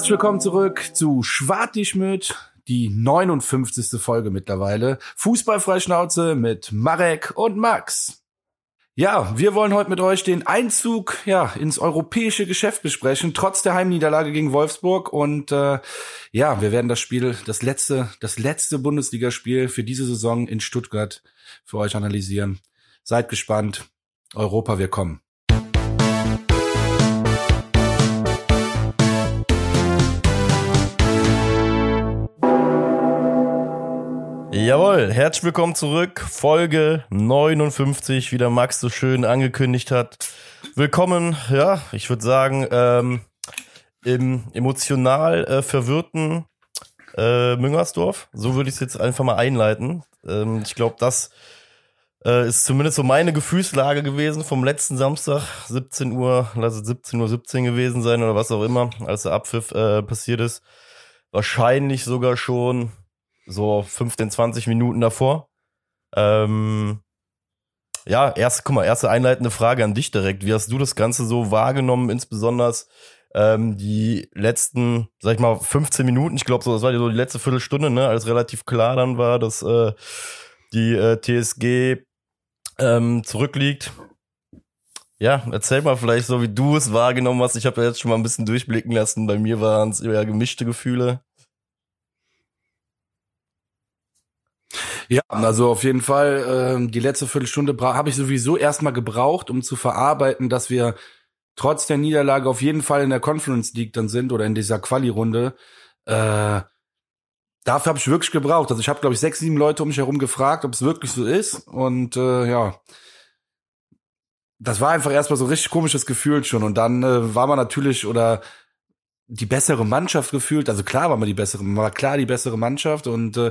Herzlich willkommen zurück zu Schwartischmüt, die 59. Folge mittlerweile. Fußballfreischnauze mit Marek und Max. Ja, wir wollen heute mit euch den Einzug ja ins europäische Geschäft besprechen, trotz der Heimniederlage gegen Wolfsburg. Und äh, ja, wir werden das Spiel, das letzte, das letzte Bundesligaspiel für diese Saison in Stuttgart für euch analysieren. Seid gespannt. Europa, wir kommen. Jawohl, herzlich willkommen zurück. Folge 59, wie der Max so schön angekündigt hat. Willkommen, ja, ich würde sagen, ähm, im emotional äh, verwirrten äh, Müngersdorf. So würde ich es jetzt einfach mal einleiten. Ähm, ich glaube, das äh, ist zumindest so meine Gefühlslage gewesen vom letzten Samstag, 17 Uhr, lass es 17 Uhr 17 gewesen sein oder was auch immer, als der Abpfiff äh, passiert ist. Wahrscheinlich sogar schon so 15, 20 Minuten davor. Ähm, ja, erst, guck mal, erste einleitende Frage an dich direkt. Wie hast du das Ganze so wahrgenommen, insbesondere ähm, die letzten, sag ich mal, 15 Minuten? Ich glaube, so, das war so die letzte Viertelstunde, ne, als relativ klar dann war, dass äh, die äh, TSG ähm, zurückliegt. Ja, erzähl mal vielleicht so, wie du es wahrgenommen hast. Ich habe ja jetzt schon mal ein bisschen durchblicken lassen. Bei mir waren es eher gemischte Gefühle. Ja, also auf jeden Fall, äh, die letzte Viertelstunde habe ich sowieso erstmal gebraucht, um zu verarbeiten, dass wir trotz der Niederlage auf jeden Fall in der Conference League dann sind oder in dieser Quali-Runde. Äh, dafür habe ich wirklich gebraucht. Also ich habe, glaube ich, sechs, sieben Leute um mich herum gefragt, ob es wirklich so ist. Und äh, ja, das war einfach erstmal so ein richtig komisches Gefühl schon. Und dann äh, war man natürlich oder die bessere Mannschaft gefühlt. Also klar war man die bessere, man war klar die bessere Mannschaft und äh,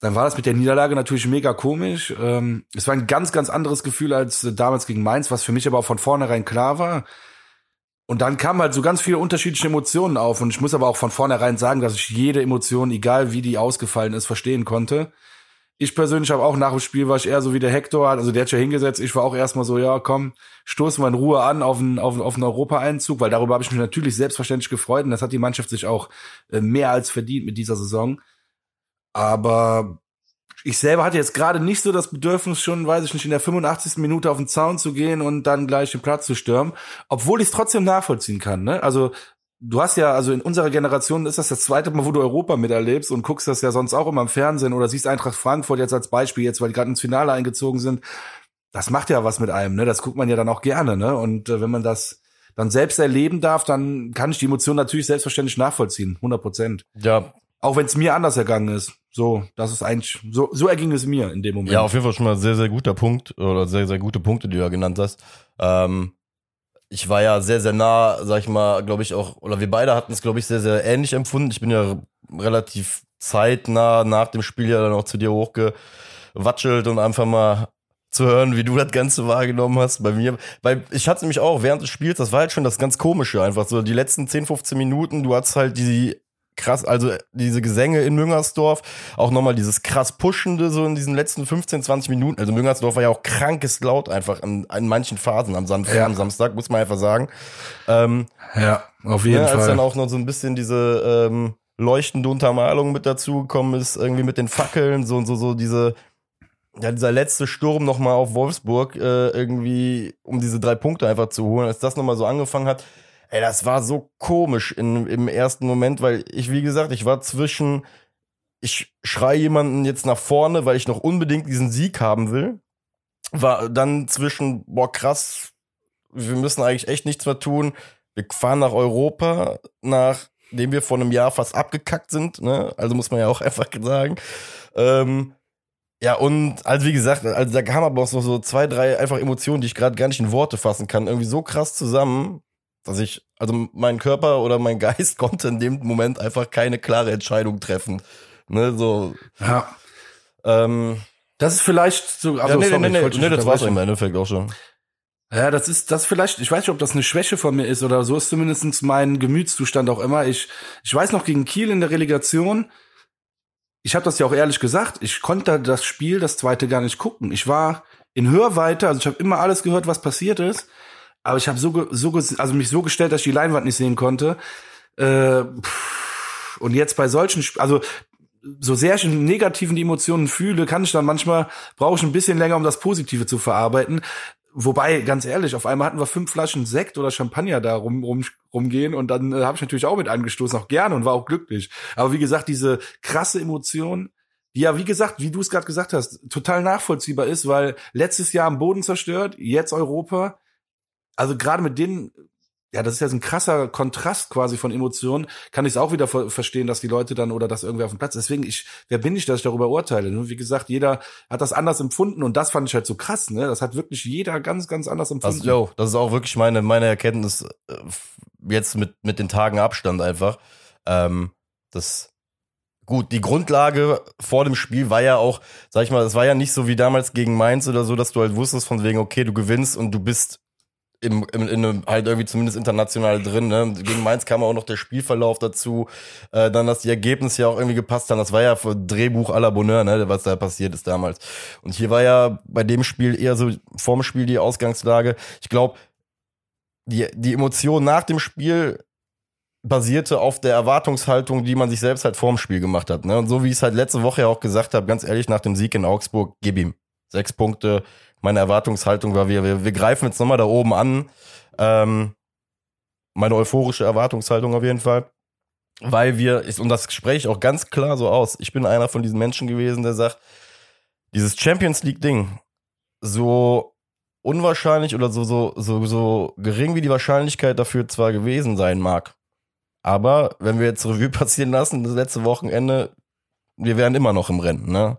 dann war das mit der Niederlage natürlich mega komisch. Ähm, es war ein ganz, ganz anderes Gefühl als äh, damals gegen Mainz, was für mich aber auch von vornherein klar war. Und dann kamen halt so ganz viele unterschiedliche Emotionen auf. Und ich muss aber auch von vornherein sagen, dass ich jede Emotion, egal wie die ausgefallen ist, verstehen konnte. Ich persönlich habe auch nach dem Spiel war ich eher so wie der Hector, also der hat ja hingesetzt. Ich war auch erstmal so, ja, komm, stoßen wir in Ruhe an auf einen, auf, auf einen Europa-Einzug, weil darüber habe ich mich natürlich selbstverständlich gefreut und das hat die Mannschaft sich auch äh, mehr als verdient mit dieser Saison. Aber ich selber hatte jetzt gerade nicht so das Bedürfnis, schon, weiß ich nicht, in der 85. Minute auf den Zaun zu gehen und dann gleich den Platz zu stürmen, obwohl ich es trotzdem nachvollziehen kann. Ne? Also du hast ja, also in unserer Generation ist das das zweite Mal, wo du Europa miterlebst und guckst das ja sonst auch immer im Fernsehen oder siehst Eintracht Frankfurt jetzt als Beispiel, jetzt weil die gerade ins Finale eingezogen sind. Das macht ja was mit einem, ne? Das guckt man ja dann auch gerne, ne? Und äh, wenn man das dann selbst erleben darf, dann kann ich die Emotion natürlich selbstverständlich nachvollziehen, 100 Prozent. Ja. Auch wenn es mir anders ergangen ist. So, das ist eigentlich, so, so erging es mir in dem Moment. Ja, auf jeden Fall schon mal sehr, sehr guter Punkt oder sehr, sehr gute Punkte, die du ja genannt hast. Ähm, ich war ja sehr, sehr nah, sag ich mal, glaube ich auch, oder wir beide hatten es, glaube ich, sehr, sehr ähnlich empfunden. Ich bin ja relativ zeitnah nach dem Spiel ja dann auch zu dir hochgewatschelt und einfach mal zu hören, wie du das Ganze wahrgenommen hast. Bei mir, weil ich hatte nämlich auch während des Spiels, das war halt schon das ganz Komische einfach so, die letzten 10, 15 Minuten, du hattest halt die krass, also diese Gesänge in Müngersdorf, auch nochmal dieses krass Pushende so in diesen letzten 15, 20 Minuten. Also Müngersdorf war ja auch krankes laut einfach an, an manchen Phasen am, Sam ja. am Samstag, muss man einfach sagen. Ähm, ja, auf jeden ja, Fall. Als dann auch noch so ein bisschen diese ähm, leuchtende Untermalung mit dazugekommen ist, irgendwie mit den Fackeln, so und so, so diese, ja, dieser letzte Sturm nochmal auf Wolfsburg, äh, irgendwie, um diese drei Punkte einfach zu holen, als das nochmal so angefangen hat, Ey, das war so komisch in, im ersten Moment, weil ich, wie gesagt, ich war zwischen, ich schrei jemanden jetzt nach vorne, weil ich noch unbedingt diesen Sieg haben will. War dann zwischen, boah, krass, wir müssen eigentlich echt nichts mehr tun. Wir fahren nach Europa, nachdem wir vor einem Jahr fast abgekackt sind, ne? Also muss man ja auch einfach sagen. Ähm, ja, und also wie gesagt, also da kamen aber auch so, so zwei, drei einfach Emotionen, die ich gerade gar nicht in Worte fassen kann. Irgendwie so krass zusammen, dass ich, also mein Körper oder mein Geist konnte in dem Moment einfach keine klare Entscheidung treffen. Ne, so. Ja. Ähm, das ist vielleicht so, also ja, nee, sorry, nee, nee, nee, nee das war's im Endeffekt auch schon. Ja, das ist das vielleicht, ich weiß nicht, ob das eine Schwäche von mir ist oder so ist zumindest mein Gemütszustand auch immer. Ich, ich weiß noch gegen Kiel in der Relegation, ich habe das ja auch ehrlich gesagt, ich konnte das Spiel, das zweite gar nicht gucken. Ich war in Hörweite, also ich habe immer alles gehört, was passiert ist aber ich habe so, so also mich so gestellt, dass ich die Leinwand nicht sehen konnte. Äh, und jetzt bei solchen, also so sehr ich in negativen Emotionen fühle, kann ich dann manchmal, brauche ich ein bisschen länger, um das Positive zu verarbeiten. Wobei, ganz ehrlich, auf einmal hatten wir fünf Flaschen Sekt oder Champagner da rum, rum, rumgehen und dann äh, habe ich natürlich auch mit angestoßen, auch gerne und war auch glücklich. Aber wie gesagt, diese krasse Emotion, die ja, wie gesagt, wie du es gerade gesagt hast, total nachvollziehbar ist, weil letztes Jahr am Boden zerstört, jetzt Europa. Also gerade mit den ja, das ist ja so ein krasser Kontrast quasi von Emotionen, kann ich es auch wieder verstehen, dass die Leute dann oder dass irgendwer auf dem Platz. Deswegen, ich, wer bin ich, dass ich darüber urteile? Nur wie gesagt, jeder hat das anders empfunden und das fand ich halt so krass, ne? Das hat wirklich jeder ganz, ganz anders empfunden. Das, yo, das ist auch wirklich meine, meine Erkenntnis äh, jetzt mit, mit den Tagen Abstand einfach. Ähm, das, gut, die Grundlage vor dem Spiel war ja auch, sag ich mal, es war ja nicht so wie damals gegen Mainz oder so, dass du halt wusstest von wegen, okay, du gewinnst und du bist im, im, in einem, halt irgendwie zumindest international drin. Ne? Gegen Mainz kam auch noch der Spielverlauf dazu, äh, dann, dass die Ergebnisse ja auch irgendwie gepasst haben. Das war ja für Drehbuch à la Bonheur, ne? was da passiert ist damals. Und hier war ja bei dem Spiel eher so vorm Spiel die Ausgangslage. Ich glaube, die, die Emotion nach dem Spiel basierte auf der Erwartungshaltung, die man sich selbst halt vorm Spiel gemacht hat. Ne? Und so wie ich es halt letzte Woche ja auch gesagt habe, ganz ehrlich, nach dem Sieg in Augsburg, gib ihm. Sechs Punkte, meine Erwartungshaltung war, wir, wir, wir greifen jetzt nochmal da oben an. Ähm, meine euphorische Erwartungshaltung auf jeden Fall. Weil wir, und das spreche ich auch ganz klar so aus, ich bin einer von diesen Menschen gewesen, der sagt, dieses Champions League-Ding, so unwahrscheinlich oder so, so, so, so gering wie die Wahrscheinlichkeit dafür zwar gewesen sein mag. Aber wenn wir jetzt Revue passieren lassen, das letzte Wochenende, wir wären immer noch im Rennen, ne?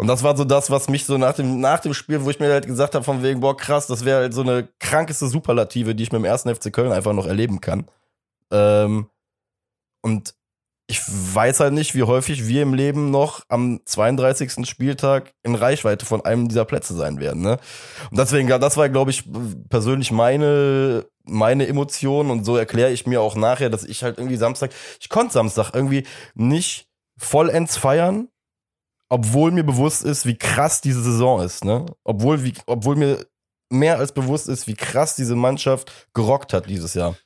Und das war so das, was mich so nach dem, nach dem Spiel, wo ich mir halt gesagt habe, von wegen, boah, krass, das wäre halt so eine krankeste Superlative, die ich mit dem ersten FC Köln einfach noch erleben kann. Ähm, und ich weiß halt nicht, wie häufig wir im Leben noch am 32. Spieltag in Reichweite von einem dieser Plätze sein werden. Ne? Und deswegen, das war, glaube ich, persönlich meine, meine Emotion und so erkläre ich mir auch nachher, dass ich halt irgendwie Samstag, ich konnte Samstag irgendwie nicht vollends feiern, obwohl mir bewusst ist, wie krass diese Saison ist, ne? Obwohl, wie, obwohl mir mehr als bewusst ist, wie krass diese Mannschaft gerockt hat dieses Jahr.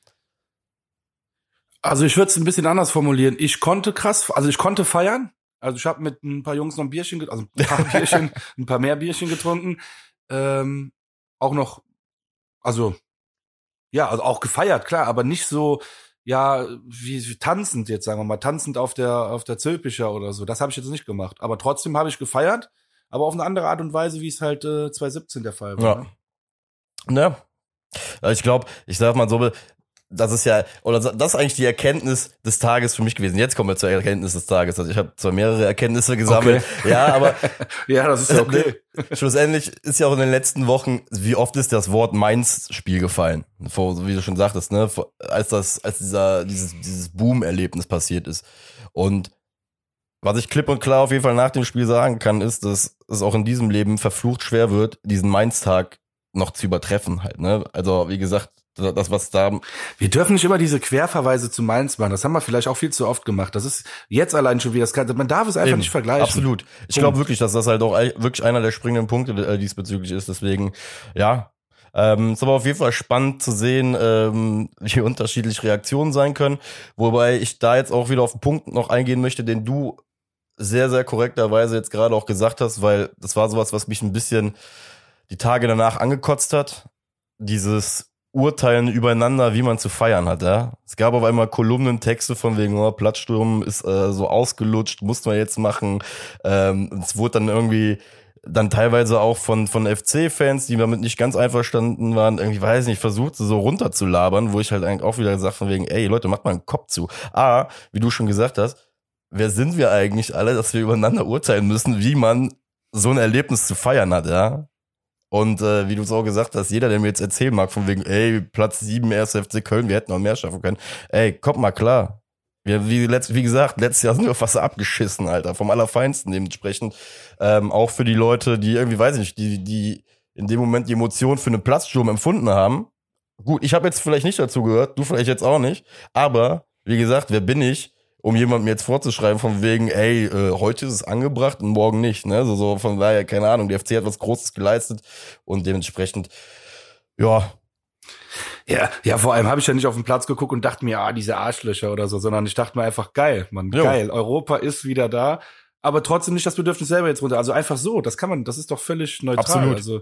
Also ich würde es ein bisschen anders formulieren. Ich konnte krass, also ich konnte feiern. Also ich habe mit ein paar Jungs noch ein Bierchen, also ein paar Bierchen, ein paar mehr Bierchen getrunken. Ähm, auch noch, also ja, also auch gefeiert, klar, aber nicht so, ja, wie, wie tanzend jetzt, sagen wir mal, tanzend auf der, auf der Zülpicher oder so. Das habe ich jetzt nicht gemacht. Aber trotzdem habe ich gefeiert, aber auf eine andere Art und Weise, wie es halt äh, 2017 der Fall war. Ja. Ne? Ja. Ich glaube, ich sag mal so, das ist ja, oder das ist eigentlich die Erkenntnis des Tages für mich gewesen. Jetzt kommen wir zur Erkenntnis des Tages. Also ich habe zwar mehrere Erkenntnisse gesammelt, okay. ja, aber ja, das ist ja okay. Schlussendlich ist ja auch in den letzten Wochen, wie oft ist das Wort Mainz-Spiel gefallen? Vor, wie du schon sagtest, ne, als das, als dieser, dieses, dieses Boom-Erlebnis passiert ist. Und was ich klipp und klar auf jeden Fall nach dem Spiel sagen kann, ist, dass es auch in diesem Leben verflucht schwer wird, diesen Mainz-Tag noch zu übertreffen halt, ne? Also, wie gesagt, das, was da. Wir dürfen nicht immer diese Querverweise zu Mainz machen. Das haben wir vielleicht auch viel zu oft gemacht. Das ist jetzt allein schon wieder, das man darf es einfach Eben, nicht vergleichen. Absolut. Ich glaube wirklich, dass das halt auch wirklich einer der springenden Punkte äh, diesbezüglich ist. Deswegen, ja. Ähm, ist aber auf jeden Fall spannend zu sehen, ähm, wie unterschiedlich Reaktionen sein können. Wobei ich da jetzt auch wieder auf einen Punkt noch eingehen möchte, den du sehr, sehr korrekterweise jetzt gerade auch gesagt hast, weil das war sowas, was mich ein bisschen die Tage danach angekotzt hat. Dieses Urteilen übereinander, wie man zu feiern hat, ja. Es gab auf einmal Kolumnentexte von wegen, oh, Plattsturm ist äh, so ausgelutscht, mussten wir jetzt machen. Ähm, es wurde dann irgendwie dann teilweise auch von, von FC-Fans, die damit nicht ganz einverstanden waren, irgendwie, weiß nicht, versucht, so runterzulabern, wo ich halt eigentlich auch wieder gesagt von wegen, ey, Leute, macht mal einen Kopf zu. A, wie du schon gesagt hast, wer sind wir eigentlich alle, dass wir übereinander urteilen müssen, wie man so ein Erlebnis zu feiern hat, ja? Und äh, wie du es auch gesagt hast, jeder, der mir jetzt erzählen mag, von wegen, ey, Platz 7, 1. FC Köln, wir hätten noch mehr schaffen können. Ey, kommt mal klar. Wir, wie, letzt, wie gesagt, letztes Jahr sind wir fast abgeschissen, Alter, vom Allerfeinsten dementsprechend. Ähm, auch für die Leute, die irgendwie, weiß ich nicht, die, die in dem Moment die Emotion für einen Platzsturm empfunden haben. Gut, ich habe jetzt vielleicht nicht dazu gehört, du vielleicht jetzt auch nicht. Aber, wie gesagt, wer bin ich, um jemandem jetzt vorzuschreiben von wegen, ey, äh, heute ist es angebracht und morgen nicht. Ne? So, so von daher, keine Ahnung, der FC hat was Großes geleistet und dementsprechend, ja. Ja, ja, vor allem habe ich ja nicht auf den Platz geguckt und dachte mir, ah, diese Arschlöcher oder so, sondern ich dachte mir einfach, geil, man, Jo. geil, Europa ist wieder da, aber trotzdem nicht das Bedürfnis selber jetzt runter. Also einfach so, das kann man, das ist doch völlig neutral. Absolut. Also,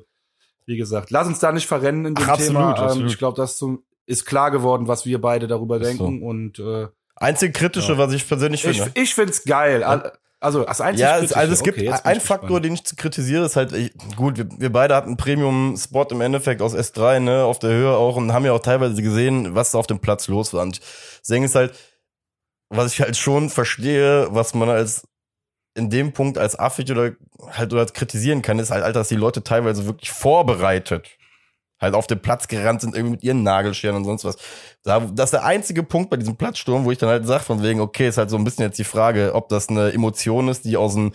wie gesagt, lass uns da nicht verrennen in dem Ach, absolut, Thema. Ähm, absolut. Ich glaube, das so, ist klar geworden, was wir beide darüber Ist so. denken und äh, Einzig kritische, Ja. was ich persönlich ich, finde. ich find's geil. Al- Also, das einzige Ja, es, also es gibt okay, ich Faktor, gespannt. den ich zu kritisiere, ist halt, ich, gut, wir, wir beide hatten Premium-Spot im Endeffekt aus S3, ne, auf der Höhe auch und haben ja auch teilweise gesehen, was da auf dem Platz los war. Und das Ding ist halt, was ich halt schon verstehe, was man als in dem Punkt als affig oder halt oder kritisieren kann, ist halt, Alter, dass die Leute teilweise wirklich vorbereitet halt auf den Platz gerannt sind, irgendwie mit ihren Nagelscheren und sonst was. Da, das ist der einzige Punkt bei diesem Platzsturm, wo ich dann halt sage, von wegen, okay, ist halt so ein bisschen jetzt die Frage, ob das eine Emotion ist, die aus einem,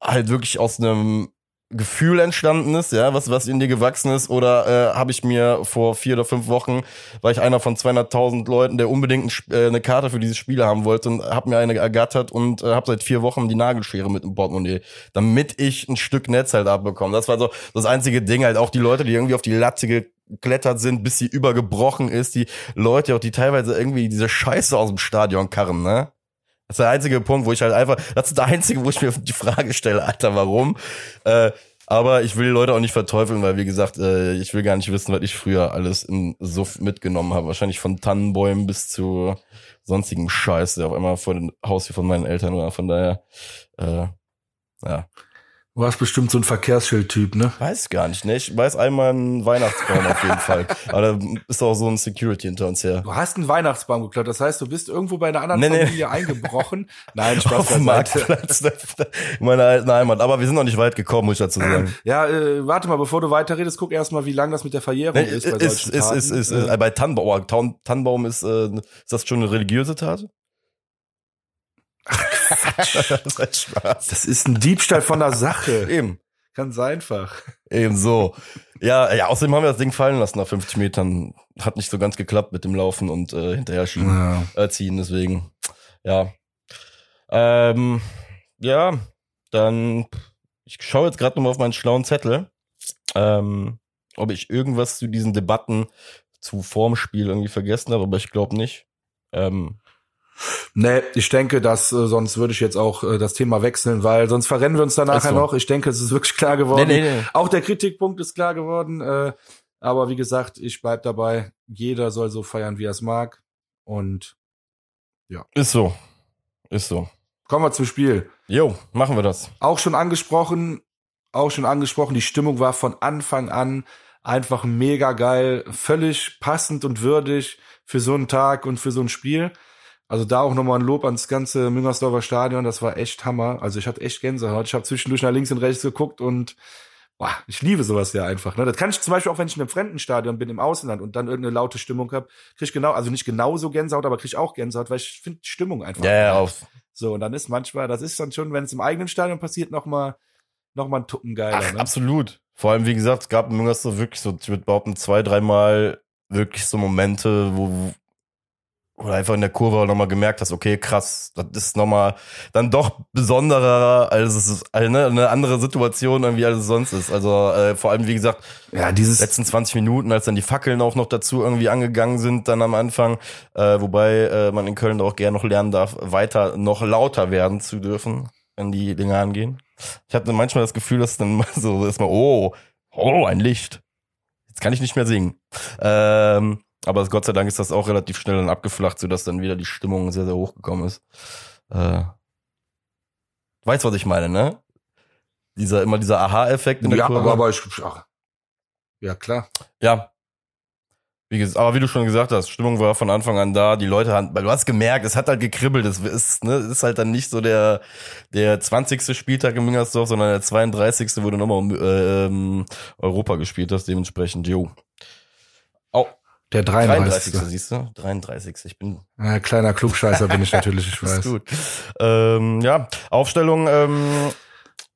halt wirklich aus einem Gefühl entstanden ist, ja, was, was in dir gewachsen ist, oder äh, habe ich mir vor vier oder fünf Wochen, war ich einer von 200.000 Leuten, der unbedingt äh, eine Karte für dieses Spiel haben wollte und habe mir eine ergattert und äh, habe seit vier Wochen die Nagelschere mit im Portemonnaie, damit ich ein Stück Netz halt abbekomme. Das war so das einzige Ding, halt auch die Leute, die irgendwie auf die Latte geklettert sind, bis sie übergebrochen ist, die Leute auch, die teilweise irgendwie diese Scheiße aus dem Stadion karren, ne? Das ist der einzige Punkt, wo ich halt einfach, das ist der einzige, wo ich mir die Frage stelle, Alter, warum? Äh, aber ich will die Leute auch nicht verteufeln, weil wie gesagt, äh, ich will gar nicht wissen, was ich früher alles im Suff mitgenommen habe. Wahrscheinlich von Tannenbäumen bis zu sonstigem Scheiß, der auf einmal vor dem Haus hier von meinen Eltern war. Von daher, äh, ja. Du warst bestimmt so ein Verkehrsschild-Typ, ne? Weiß gar nicht, ne? Ich weiß einmal einen Weihnachtsbaum auf jeden Fall. Aber da ist auch so ein Security hinter uns her. Du hast einen Weihnachtsbaum geklaut, das heißt, du bist irgendwo bei einer anderen Nee, nee. Familie eingebrochen. Nein, Spaß auf dem. Marktplatz in meiner alten Heimat. Aber wir sind noch nicht weit gekommen, muss ich dazu sagen. Ja, äh, warte mal, bevor du weiterredest, guck erstmal, wie lang das mit der Verjährung Nee, ist ist, bei ist, solchen ist, Taten. ist, ist, Äh, äh, bei Tannenbaum, oh, Tannenbaum ist, äh, ist das schon eine religiöse Tat? Das das ist ein Diebstahl von der Sache. Eben, Ganz einfach. eben so. Ja, ja, außerdem haben wir das Ding fallen lassen nach 50 Metern. Hat nicht so ganz geklappt mit dem Laufen und äh, hinterher schieben, Ja. äh, ziehen, deswegen. Ja. Ähm, ja, dann, ich schaue jetzt gerade nochmal auf meinen schlauen Zettel, ähm, ob ich irgendwas zu diesen Debatten zu Formspiel irgendwie vergessen habe, aber ich glaube nicht. Ähm, Nee, ich denke, dass äh, sonst würde ich jetzt auch äh, das Thema wechseln, weil sonst verrennen wir uns Ist nachher so. noch. Ich denke, es ist wirklich klar geworden. Nee, nee, nee. Auch der Kritikpunkt ist klar geworden. Äh, aber wie gesagt, ich bleib dabei. Jeder soll so feiern, wie er es mag. Und Ist so. Ist so. kommen wir zum Spiel. Jo, machen wir das. Auch schon angesprochen, auch schon angesprochen, die Stimmung war von Anfang an einfach mega geil, völlig passend und würdig für so einen Tag und für so ein Spiel. Also da auch nochmal ein Lob ans ganze Müngersdorfer Stadion, das war echt Hammer. Also ich hatte echt Gänsehaut. Ich habe zwischendurch nach links und rechts geguckt und boah, ich liebe sowas ja einfach. Ne? Das kann ich zum Beispiel auch, wenn ich in einem fremden Stadion bin im Ausland und dann irgendeine laute Stimmung habe, krieg ich genau, also nicht genauso Gänsehaut, aber krieg ich auch Gänsehaut, weil ich finde die Stimmung einfach. Ja, ja, auf. So, und dann ist manchmal, das ist dann schon, wenn es im eigenen Stadion passiert, noch mal, noch mal ein Tucken geiler. Ach, ne? absolut. Vor allem, wie gesagt, es gab in Müngersdorf wirklich so, ich würde behaupten, zwei, dreimal wirklich so Momente, wo, du einfach in der Kurve nochmal gemerkt hast, okay, krass, das ist nochmal dann doch besonderer, als es also, ne, eine andere Situation irgendwie, als es sonst ist. Also äh, vor allem, wie gesagt, Ja, dieses, letzten 20 Minuten, als dann die Fackeln auch noch dazu irgendwie angegangen sind, dann am Anfang, äh, wobei äh, man in Köln auch gerne noch lernen darf, weiter noch lauter werden zu dürfen, wenn die Dinge angehen. Ich hatte manchmal das Gefühl, dass dann so ist mal, oh, oh, ein Licht. Jetzt kann ich nicht mehr singen. Ähm, aber Gott sei Dank ist das auch relativ schnell dann abgeflacht, sodass dann wieder die Stimmung sehr, sehr hochgekommen ist. Äh, weißt, was ich meine, ne? Dieser, immer dieser Aha-Effekt in der ja, Kurve. aber, aber ich, ach, ja, klar. Ja. Wie gesagt, aber wie du schon gesagt hast, Stimmung war von Anfang an da. Die Leute haben, weil du hast gemerkt, es hat halt gekribbelt. Es ist, ne, es ist halt dann nicht so der, der 20. Spieltag in Müngersdorf, sondern der 32. wo du nochmal um äh, ähm, Europa gespielt hast. Dementsprechend, jo. Oh, Der 33. 33. siehst du? 33. Ich bin Ja, kleiner Klugscheißer bin ich natürlich, ich ist weiß. gut. Ähm, ja, Aufstellung ähm,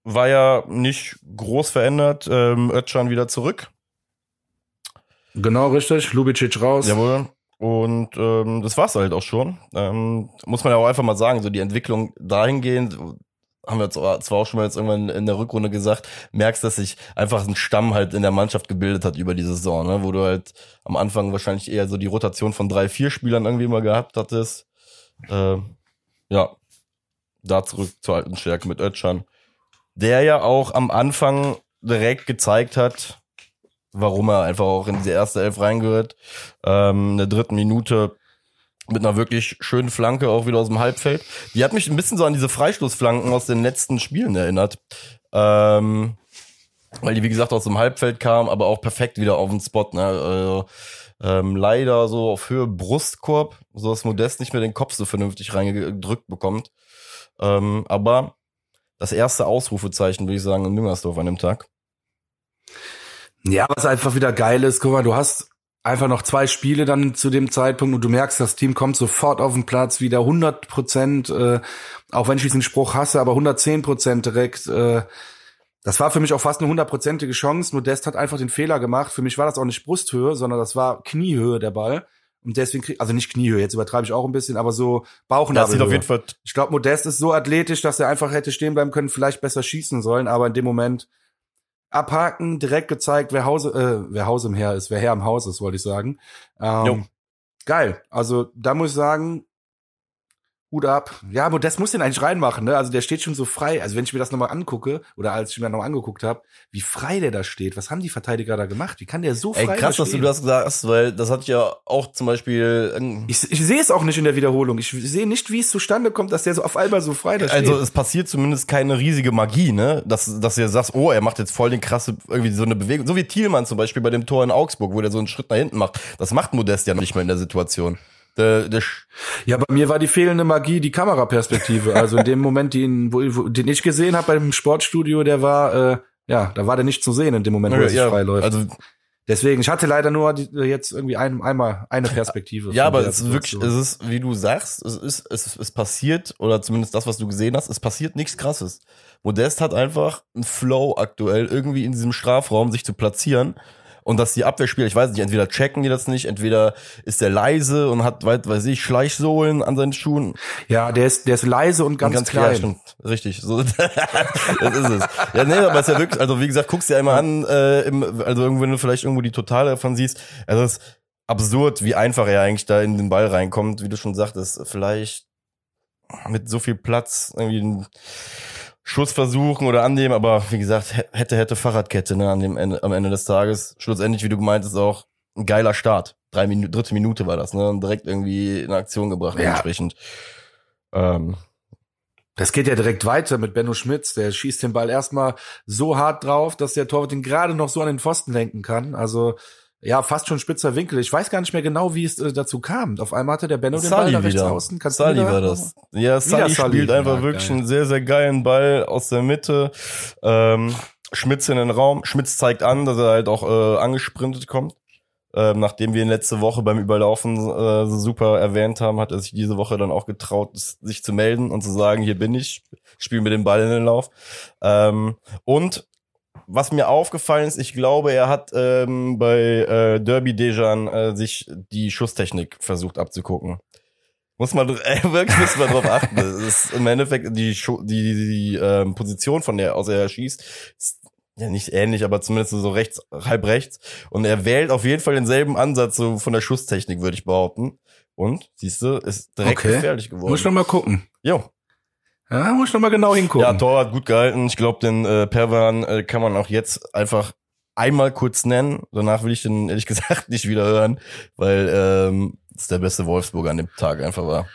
war ja nicht groß verändert. Ähm, Özcan wieder zurück. Genau, richtig. Lubicic raus. Jawohl. Und ähm, das war's halt auch schon. Ähm, muss man ja auch einfach mal sagen, so die Entwicklung dahingehend, haben wir zwar auch schon mal jetzt irgendwann in der Rückrunde gesagt, merkst, dass sich einfach ein Stamm halt in der Mannschaft gebildet hat über die Saison, ne? wo du halt am Anfang wahrscheinlich eher so die Rotation von drei, vier Spielern irgendwie mal gehabt hattest. Äh, ja, da zurück zur alten Stärke mit Ötschan, der ja auch am Anfang direkt gezeigt hat, warum er einfach auch in diese erste Elf reingehört. Ähm, in der dritten Minute mit einer wirklich schönen Flanke auch wieder aus dem Halbfeld. Die hat mich ein bisschen so an diese Freistoßflanken aus den letzten Spielen erinnert. Ähm, weil die, wie gesagt, aus dem Halbfeld kam, aber auch perfekt wieder auf den Spot. Ne? Also, ähm, leider so auf Höhe Brustkorb, so dass Modest nicht mehr den Kopf so vernünftig reingedrückt bekommt. Ähm, aber das erste Ausrufezeichen, würde ich sagen, in Müngersdorf an dem Tag. Ja, was einfach wieder geil ist, guck mal, du hast einfach noch zwei Spiele dann zu dem Zeitpunkt und du merkst, das Team kommt sofort auf den Platz, wieder 100 Prozent, äh, auch wenn ich diesen Spruch hasse, aber 110 Prozent direkt. Äh, das war für mich auch fast eine hundertprozentige Chance. Modest hat einfach den Fehler gemacht. Für mich war das auch nicht Brusthöhe, sondern das war Kniehöhe der Ball. Und deswegen krieg, also nicht Kniehöhe, jetzt übertreibe ich auch ein bisschen, aber so Bauchnabelhöhe. Das sieht auf jeden Fall. Ich glaube, Modest ist so athletisch, dass er einfach hätte stehen bleiben können, vielleicht besser schießen sollen, aber in dem Moment abhaken, direkt gezeigt, wer Hause, äh, wer Haus im Herr ist, wer Herr im Haus ist, wollte ich sagen. Ähm, geil. Also da muss ich sagen, Hut ab. Ja, Modest muss den eigentlich reinmachen, ne? Also der steht schon so frei. Also wenn ich mir das nochmal angucke, oder als ich mir nochmal angeguckt habe, wie frei der da steht. Was haben die Verteidiger da gemacht? Wie kann der so frei Ey, krass, dass du das gesagt hast, weil das hat ja auch zum Beispiel. Ich, ich sehe es auch nicht in der Wiederholung. Ich sehe nicht, wie es zustande kommt, dass der so auf einmal so frei da steht. Also es passiert zumindest keine riesige Magie, ne? Dass, dass du sagst, oh, er macht jetzt voll den krasse, irgendwie so eine Bewegung. So wie Thielmann zum Beispiel bei dem Tor in Augsburg, wo der so einen Schritt nach hinten macht. Das macht Modest ja nicht mehr in der Situation. Der, der ja, bei mir war die fehlende Magie die Kameraperspektive. Also in dem Moment, den, wo, wo, den ich gesehen habe beim Sportstudio, der war, äh, ja, da war der nicht zu sehen in dem Moment, wo er sich ja, frei läuft. Also Deswegen, ich hatte leider nur die, jetzt irgendwie ein, einmal eine Perspektive. Ja, aber es ist wirklich, es ist, wie du sagst, es ist, es, es passiert, oder zumindest das, was du gesehen hast, es passiert nichts krasses. Modest hat einfach einen Flow aktuell, irgendwie in diesem Strafraum sich zu platzieren und dass die Abwehrspieler, ich weiß nicht, entweder checken die das nicht, entweder ist der leise und hat, weiß ich, Schleichsohlen an seinen Schuhen. Ja, der ist, der ist leise und ganz, und ganz klein. Klar, Richtig, so, das ist es. Ja, nee, aber es ist ja wirklich, also wie gesagt, guckst dir einmal an, äh, im, also irgendwo, wenn du vielleicht irgendwo die Totale davon siehst, also es ist absurd, wie einfach er eigentlich da in den Ball reinkommt, wie du schon sagtest, vielleicht mit so viel Platz irgendwie Schuss versuchen oder annehmen, aber wie gesagt, hätte, hätte Fahrradkette ne, an dem Ende, am Ende des Tages. Schlussendlich, wie du gemeint hast, auch ein geiler Start. Drei Minuten, dritte Minute war das, ne? Und direkt irgendwie in Aktion gebracht, ja. entsprechend. Ähm. Das geht ja direkt weiter mit Benno Schmitz. Der schießt den Ball erstmal so hart drauf, dass der Torwart ihn gerade noch so an den Pfosten lenken kann. Also ja, fast schon spitzer Winkel. Ich weiß gar nicht mehr genau, wie es äh, dazu kam. Auf einmal hatte der Benno den Ball da rechts wieder. außen. Kannst Sully war das. Ja, Sully spielt einfach wirklich geil. einen sehr, sehr geilen Ball aus der Mitte. Ähm, Schmitz in den Raum. Schmitz zeigt an, dass er halt auch äh, angesprintet kommt. Ähm, nachdem wir ihn letzte Woche beim Überlaufen äh, super erwähnt haben, hat er sich diese Woche dann auch getraut, sich zu melden und zu sagen, hier bin ich, spiele mir den Ball in den Lauf. Ähm, und was mir aufgefallen ist, ich glaube, er hat ähm, bei äh, Derby Dejan äh, sich die Schusstechnik versucht abzugucken. Muss man äh, wirklich müssen wir drauf achten. Das ist im Endeffekt die die die, die ähm, Position von der aus der er schießt ist ja nicht ähnlich, aber zumindest so rechts halb rechts und er wählt auf jeden Fall denselben Ansatz so von der Schusstechnik würde ich behaupten. Und siehst du, ist direkt okay. gefährlich geworden. Muss ich noch mal gucken. Jo, ja, muss ich noch mal genau hingucken. Ja, Tor hat gut gehalten. Ich glaube, den äh, Perwan äh, kann man auch jetzt einfach einmal kurz nennen. Danach will ich den ehrlich gesagt nicht wieder hören, weil ähm, es der beste Wolfsburger an dem Tag einfach war.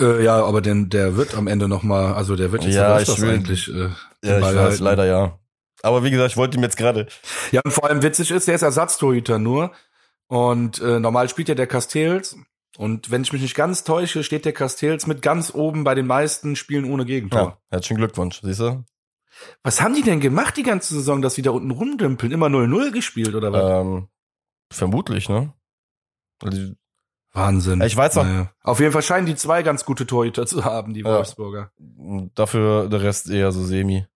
Äh, ja, aber denn der wird am Ende noch mal, also der wird jetzt ja, ich will, eigentlich. Äh, ja, ich weiß, leider ja. Aber wie gesagt, ich wollte ihm jetzt gerade. Ja, und vor allem witzig ist, der ist Ersatztorhüter nur. Und äh, normal spielt ja der Castells und wenn ich mich nicht ganz täusche, steht der Castells mit ganz oben bei den meisten Spielen ohne Gegentor. Ja, herzlichen Glückwunsch, siehst du? Was haben die denn gemacht die ganze Saison, dass sie da unten rumdümpeln? Immer 0-0 gespielt oder was? Ähm, vermutlich, ne? Also, Wahnsinn. Ich weiß noch. Naja. Auf jeden Fall scheinen die zwei ganz gute Torhüter zu haben, die Wolfsburger. Ja. Dafür der Rest eher so semi.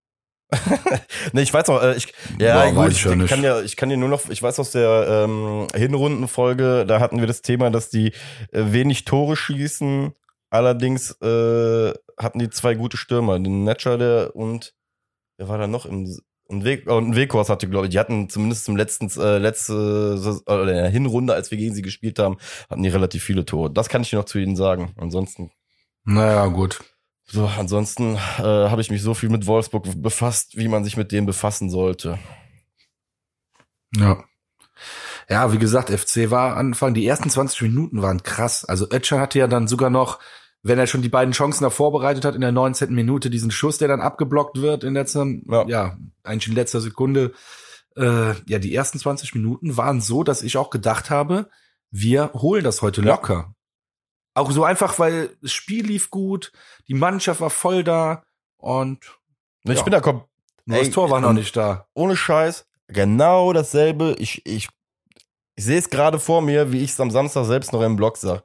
nee, ich weiß noch, äh, ich, ja, Boah, gut, ich, ich kann ja, ich kann dir nur noch, ich weiß aus der ähm, Hinrundenfolge, da hatten wir das Thema, dass die äh, wenig Tore schießen, Allerdings äh, hatten die zwei gute Stürmer, den Netscher der und wer war da noch im und Weg oh, und hatte glaube ich, die hatten zumindest zum letzten äh, letzte äh, in der Hinrunde, als wir gegen sie gespielt haben, hatten die relativ viele Tore. Das kann ich noch zu ihnen sagen. Ansonsten Naja, gut. So, ansonsten äh, habe ich mich so viel mit Wolfsburg befasst, wie man sich mit denen befassen sollte. Ja. Ja, wie gesagt, FC war Anfang, die ersten 20 Minuten waren krass. Also Ötcher hatte ja dann sogar noch, wenn er schon die beiden Chancen da vorbereitet hat, in der 19. Minute diesen Schuss, der dann abgeblockt wird in letzter, ja, Ja. eigentlich in letzter Sekunde. Äh, ja, die ersten 20 Minuten waren so, dass ich auch gedacht habe, wir holen das heute Ja. Auch so einfach, weil das Spiel lief gut, die Mannschaft war voll da und Ich Ja. bin da kom nur das Tor war noch nicht da. ohne Scheiß, genau dasselbe. Ich, ich, ich sehe es gerade vor mir, wie ich es am Samstag selbst noch im Blog sah.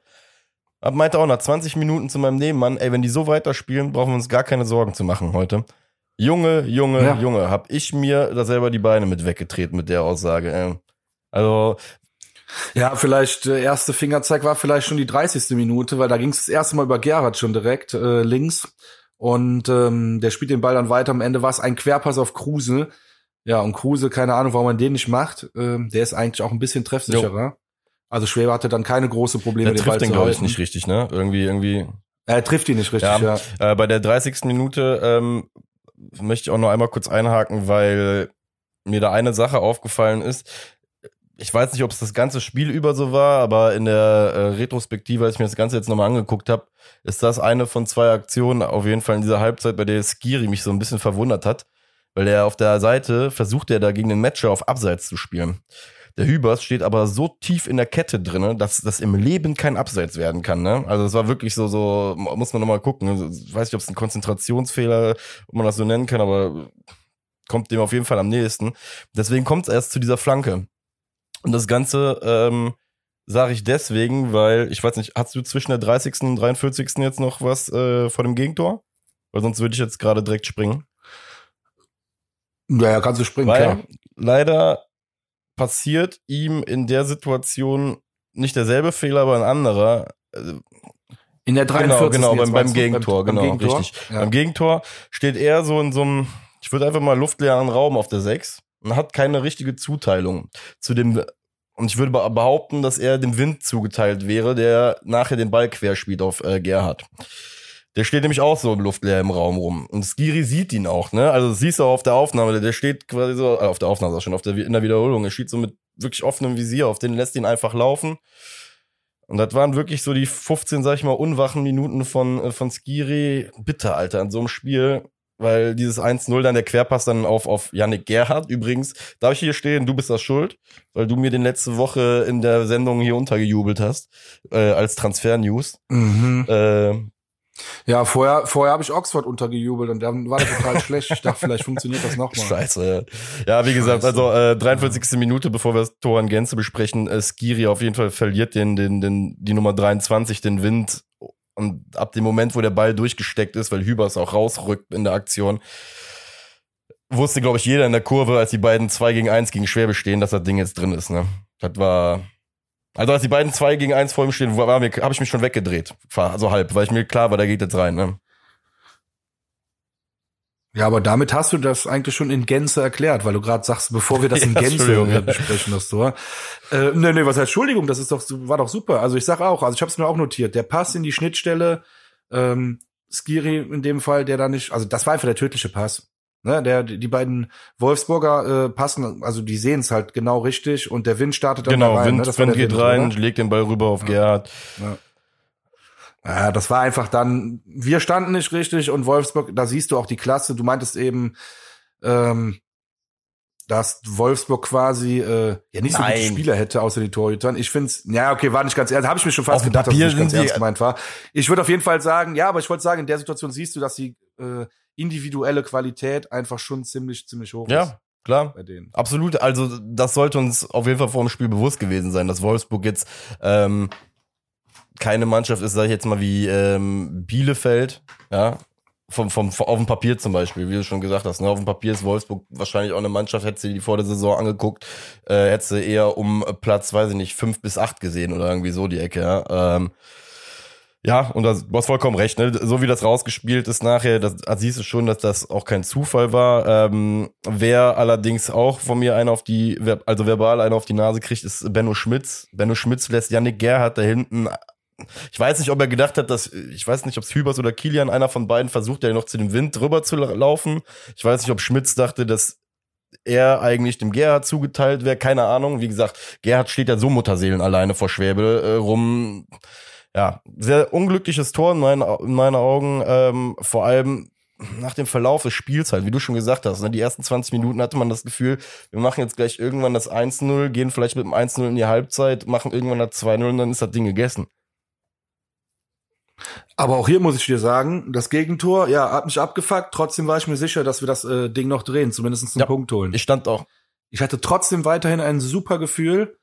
Aber meinte auch nach 20 Minuten zu meinem Nebenmann, ey, wenn die so weiterspielen, brauchen wir uns gar keine Sorgen zu machen heute. Junge, Junge, Ja. Junge, hab ich mir da selber die Beine mit weggetreten mit der Aussage. Ey. Also, Ja, vielleicht der erste Fingerzeig war vielleicht schon die 30. Minute, weil da ging es das erste Mal über Gerhard schon direkt äh, links und ähm, der spielt den Ball dann weiter. Am Ende war es ein Querpass auf Kruse. Ja, und Kruse, keine Ahnung, warum man den nicht macht. Ähm, der ist eigentlich auch ein bisschen treffsicherer. Also Schwäber hatte dann keine große Probleme, der den Ball trifft den, glaube ich, nicht richtig, ne? Irgendwie, irgendwie. Er trifft ihn nicht richtig, Ja. ja. Äh, bei der 30. Minute ähm, möchte ich auch noch einmal kurz einhaken, weil mir da eine Sache aufgefallen ist. Ich weiß nicht, ob es das ganze Spiel über so war, aber in der äh, Retrospektive, als ich mir das Ganze jetzt nochmal angeguckt habe, ist das eine von zwei Aktionen auf jeden Fall in dieser Halbzeit, bei der Skiri mich so ein bisschen verwundert hat, weil er auf der Seite versucht, er da gegen den Matcher auf Abseits zu spielen. Der Hübers steht aber so tief in der Kette drinne, dass das im Leben kein Abseits werden kann. Ne? Also es war wirklich so, so muss man nochmal gucken. Also, ich weiß nicht, ob es ein Konzentrationsfehler, ob man das so nennen kann, aber kommt dem auf jeden Fall am nächsten. Deswegen kommt es erst zu dieser Flanke. Und das Ganze ähm, sage ich deswegen, weil, ich weiß nicht, hast du zwischen der 30. und 43. jetzt noch was äh, vor dem Gegentor? Weil sonst würde ich jetzt gerade direkt springen. Ja, ja, kannst du springen, Weil klar. leider passiert ihm in der Situation nicht derselbe Fehler, aber ein anderer. Äh, In der 43. Genau, genau, beim, beim? Gegentor, beim genau, Gegentor? richtig. Ja. Beim Gegentor steht er so in so einem, ich würde einfach mal luftleeren Raum auf der 6 und hat keine richtige Zuteilung zu dem, und ich würde be- behaupten, dass er dem Wind zugeteilt wäre, der nachher den Ball querspielt auf äh, Gerhard. Der steht nämlich auch so im luftleeren Raum rum. Und Skiri sieht ihn auch, ne? Also siehst du auch auf der Aufnahme, der- der steht quasi so, äh, auf der Aufnahme auch schon, auf der, in der Wiederholung, er steht so mit wirklich offenem Visier, auf den lässt ihn einfach laufen. Und das waren wirklich so die 15, sag ich mal, unwachen Minuten von, äh, von Skiri. Bitter, Alter, in so einem Spiel. Weil dieses 1-0 dann der Querpass dann auf, auf Yannick Gerhardt. Übrigens, darf ich hier stehen, du bist das schuld, weil du mir den letzte Woche in der Sendung hier untergejubelt hast, äh, als Transfer-News. Mhm. Äh, Ja, vorher, vorher habe ich Oxford untergejubelt und dann war das total schlecht. Ich dachte, vielleicht funktioniert das nochmal. Scheiße. Ja, wie gesagt, Scheiße. also äh, 43. Minute, bevor wir das Tor in Gänze besprechen, äh, Skiri auf jeden Fall verliert den, den, den, die Nummer 23, den Wind. Und ab dem Moment, wo der Ball durchgesteckt ist, weil Hübers auch rausrückt in der Aktion, wusste, glaube ich, jeder in der Kurve, als die beiden 2 gegen 1 gegen Schwäbe stehen, dass das Ding jetzt drin ist. Ne? Das war. Also als die beiden 2 gegen 1 vor ihm stehen, habe ich mich schon weggedreht. Also halb, weil ich mir klar war, der geht jetzt rein. Ne? Ja, aber damit hast du das eigentlich schon in Gänze erklärt, weil du gerade sagst, bevor wir das in Ja, Gänze äh, ja. besprechen, das Tor. Äh, nee, nee, was heißt Entschuldigung, das ist doch, war doch super. Also ich sag auch, also ich habe es mir auch notiert, der Pass in die Schnittstelle, ähm, Skiri in dem Fall, der da nicht, also das war einfach der tödliche Pass. Ne, der, die beiden Wolfsburger äh, passen, also die sehen es halt genau richtig und der Wind startet dann Genau, rein. Wind, ne? Wind geht Wind, rein, oder? legt den Ball rüber auf Gerhard. Ja, das war einfach dann, wir standen nicht richtig und Wolfsburg, da siehst du auch die Klasse. Du meintest eben, ähm, dass Wolfsburg quasi äh, ja nicht so gute Nein. Spieler hätte, außer die Torhütern. Ich find's, ja, okay, war nicht ganz ernst. Habe ich mir schon fast Auf gedacht, dass es nicht ganz ernst gemeint war. Ich würde auf jeden Fall sagen, ja, aber ich wollte sagen, in der Situation siehst du, dass die äh, individuelle Qualität einfach schon ziemlich, ziemlich hoch ist Ja, klar. bei denen. Absolut, also das sollte uns auf jeden Fall vor dem Spiel bewusst gewesen sein, dass Wolfsburg jetzt ähm, keine Mannschaft ist, sage ich jetzt mal, wie ähm, Bielefeld, ja, vom, vom, auf dem Papier zum Beispiel, wie du schon gesagt hast, ne? auf dem Papier ist Wolfsburg wahrscheinlich auch eine Mannschaft, hätte sie die vor der Saison angeguckt, äh, hätte sie eher um Platz, weiß ich nicht, fünf bis acht gesehen oder irgendwie so die Ecke, ja. Ähm, Ja, und das, du hast vollkommen recht, ne? So wie das rausgespielt ist nachher, das, das siehst du schon, dass das auch kein Zufall war. Ähm, wer allerdings auch von mir einen auf die, also verbal einen auf die Nase kriegt, ist Benno Schmitz. Benno Schmitz lässt Yannick Gerhardt da hinten. Ich weiß nicht, ob er gedacht hat, dass, ich weiß nicht, ob es Hübers oder Kilian, einer von beiden versucht, der noch zu dem Wind drüber zu laufen. Ich weiß nicht, ob Schmitz dachte, dass er eigentlich dem Gerhard zugeteilt wäre, keine Ahnung. Wie gesagt, Gerhard steht ja so Mutterseelen alleine vor Schwäbe äh, rum ja, sehr unglückliches Tor in meinen, in meinen Augen. Ähm, vor allem nach dem Verlauf des Spiels halt, wie du schon gesagt hast, ne, die ersten 20 Minuten hatte man das Gefühl, wir machen jetzt gleich irgendwann das 1-0, gehen vielleicht mit dem 1-0 in die Halbzeit, machen irgendwann das 2-0 und dann ist das Ding gegessen. Aber auch hier muss ich dir sagen, das Gegentor, ja, hat mich abgefuckt. Trotzdem war ich mir sicher, dass wir das äh, Ding noch drehen, zumindest einen ja, Punkt holen. Ich stand auch. Ich hatte trotzdem weiterhin ein super Gefühl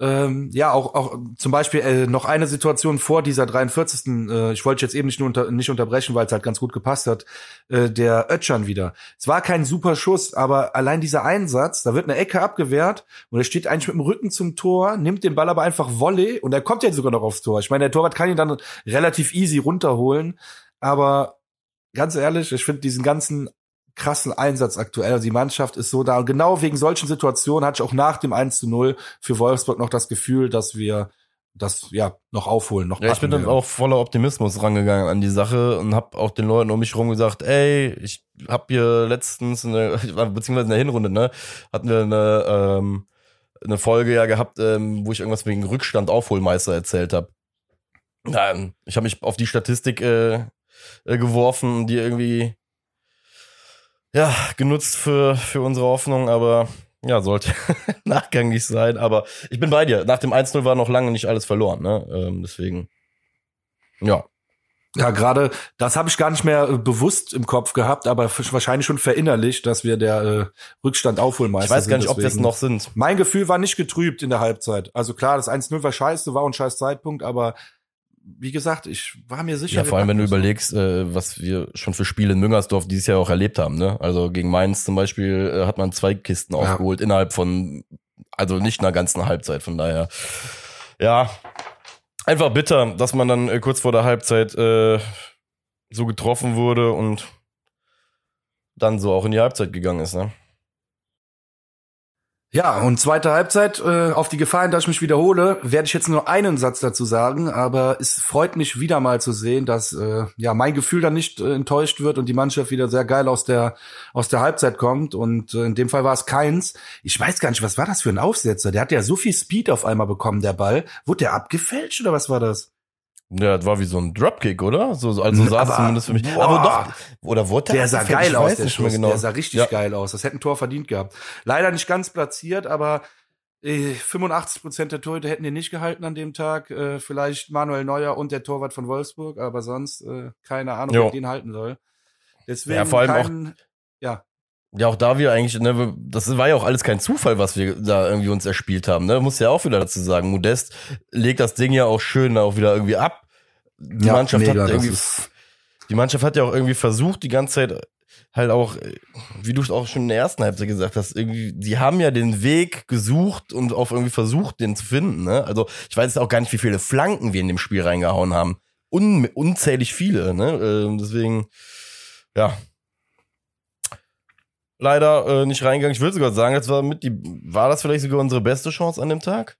ähm, ja, auch, auch zum Beispiel äh, noch eine Situation vor dieser 43. Äh, ich wollte jetzt eben nicht nur unter, nicht unterbrechen, weil es halt ganz gut gepasst hat, äh, der Ötschern wieder. Es war kein super Schuss, aber allein dieser Einsatz, da wird eine Ecke abgewehrt und er steht eigentlich mit dem Rücken zum Tor, nimmt den Ball aber einfach Volley und er kommt jetzt sogar noch aufs Tor. Ich meine, der Torwart kann ihn dann relativ easy runterholen, aber ganz ehrlich, ich finde diesen ganzen krassen Einsatz aktuell. Also die Mannschaft ist so da. Und genau wegen solchen Situationen hatte ich auch nach dem 1 zu 0 für Wolfsburg noch das Gefühl, dass wir das ja noch aufholen, noch Ja, ich bin dann auch voller Optimismus rangegangen an die Sache und habe auch den Leuten um mich herum gesagt, ey, ich habe hier letztens eine, beziehungsweise in der Hinrunde, ne, hatten wir eine ähm, eine Folge ja gehabt, ähm, wo ich irgendwas wegen Rückstand Aufholmeister erzählt habe. Ähm, ich habe mich auf die Statistik äh, äh, geworfen, die irgendwie ja, genutzt für, für unsere Hoffnung, aber ja, sollte nachgängig sein. Aber ich bin bei dir. Nach dem 1-0 war noch lange nicht alles verloren, ne? Ähm, deswegen, ja. Ja, gerade das habe ich gar nicht mehr äh, bewusst im Kopf gehabt, aber wahrscheinlich schon verinnerlicht, dass wir der äh, Rückstand Aufholmeister sind. Ich weiß gar nicht, ob wir es noch sind. Mein Gefühl war nicht getrübt in der Halbzeit. Also klar, das 1-0 war scheiße, war ein scheiß Zeitpunkt, aber wie gesagt, ich war mir sicher. Ja, vor allem, wenn du überlegst, äh, was wir schon für Spiele in Müngersdorf dieses Jahr auch erlebt haben. Ne? Also gegen Mainz zum Beispiel äh, hat man zwei Kisten ja. aufgeholt innerhalb von, also nicht einer ganzen Halbzeit. Von daher, ja, einfach bitter, dass man dann äh, kurz vor der Halbzeit äh, so getroffen wurde und dann so auch in die Halbzeit gegangen ist. Ne? Ja, und zweite Halbzeit, äh, auf die Gefahr hin, dass ich mich wiederhole, werde ich jetzt nur einen Satz dazu sagen, aber es freut mich wieder mal zu sehen, dass äh, ja mein Gefühl dann nicht äh, enttäuscht wird und die Mannschaft wieder sehr geil aus der aus der Halbzeit kommt und äh, in dem Fall war es keins. Ich weiß gar nicht, was war das für ein Aufsetzer? Der hat ja so viel Speed auf einmal bekommen, der Ball. Wurde der abgefälscht oder was war das? Ja, das war wie so ein Dropkick, oder? So, also sah es zumindest für mich. Boah, aber doch, oder wurde der? Der sah geil aus, der Schuss. Genau. Der sah richtig ja. geil aus. Das hätte ein Tor verdient gehabt. Leider nicht ganz platziert, aber äh, 85 Prozent der Torhüter hätten den nicht gehalten an dem Tag. Äh, vielleicht Manuel Neuer und der Torwart von Wolfsburg, aber sonst äh, keine Ahnung, jo. wer den halten soll. Deswegen ja, vor allem kein, auch, ja. Ja, auch da wir eigentlich, ne, das war ja auch alles kein Zufall, was wir da irgendwie uns erspielt haben, ne? Muss ja auch wieder dazu sagen. Modest legt das Ding ja auch schön auch wieder irgendwie ab. Die ja, Mannschaft mega, hat irgendwie, die Mannschaft hat ja auch irgendwie versucht, die ganze Zeit halt auch, wie du auch schon in der ersten Halbzeit gesagt hast, irgendwie, die haben ja den Weg gesucht und auch irgendwie versucht, den zu finden, ne? Also, ich weiß jetzt auch gar nicht, wie viele Flanken wir in dem Spiel reingehauen haben. Un unzählig viele, ne? Äh, deswegen, ja, leider äh, nicht reingegangen. Ich würde sogar sagen, das war mit die, war das vielleicht sogar unsere beste Chance an dem Tag?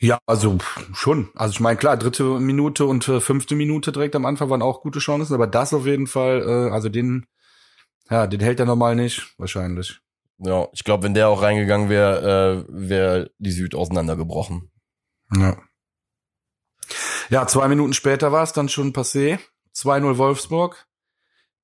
Ja, also schon. Also ich meine, klar, dritte Minute und äh, fünfte Minute direkt am Anfang waren auch gute Chancen, aber das auf jeden Fall, äh, also den, ja, den hält er normal nicht, wahrscheinlich. Ja, ich glaube, wenn der auch reingegangen wäre, äh, wäre die Süd auseinandergebrochen. Ja. Ja, zwei Minuten später war es dann schon passé. 2-0 Wolfsburg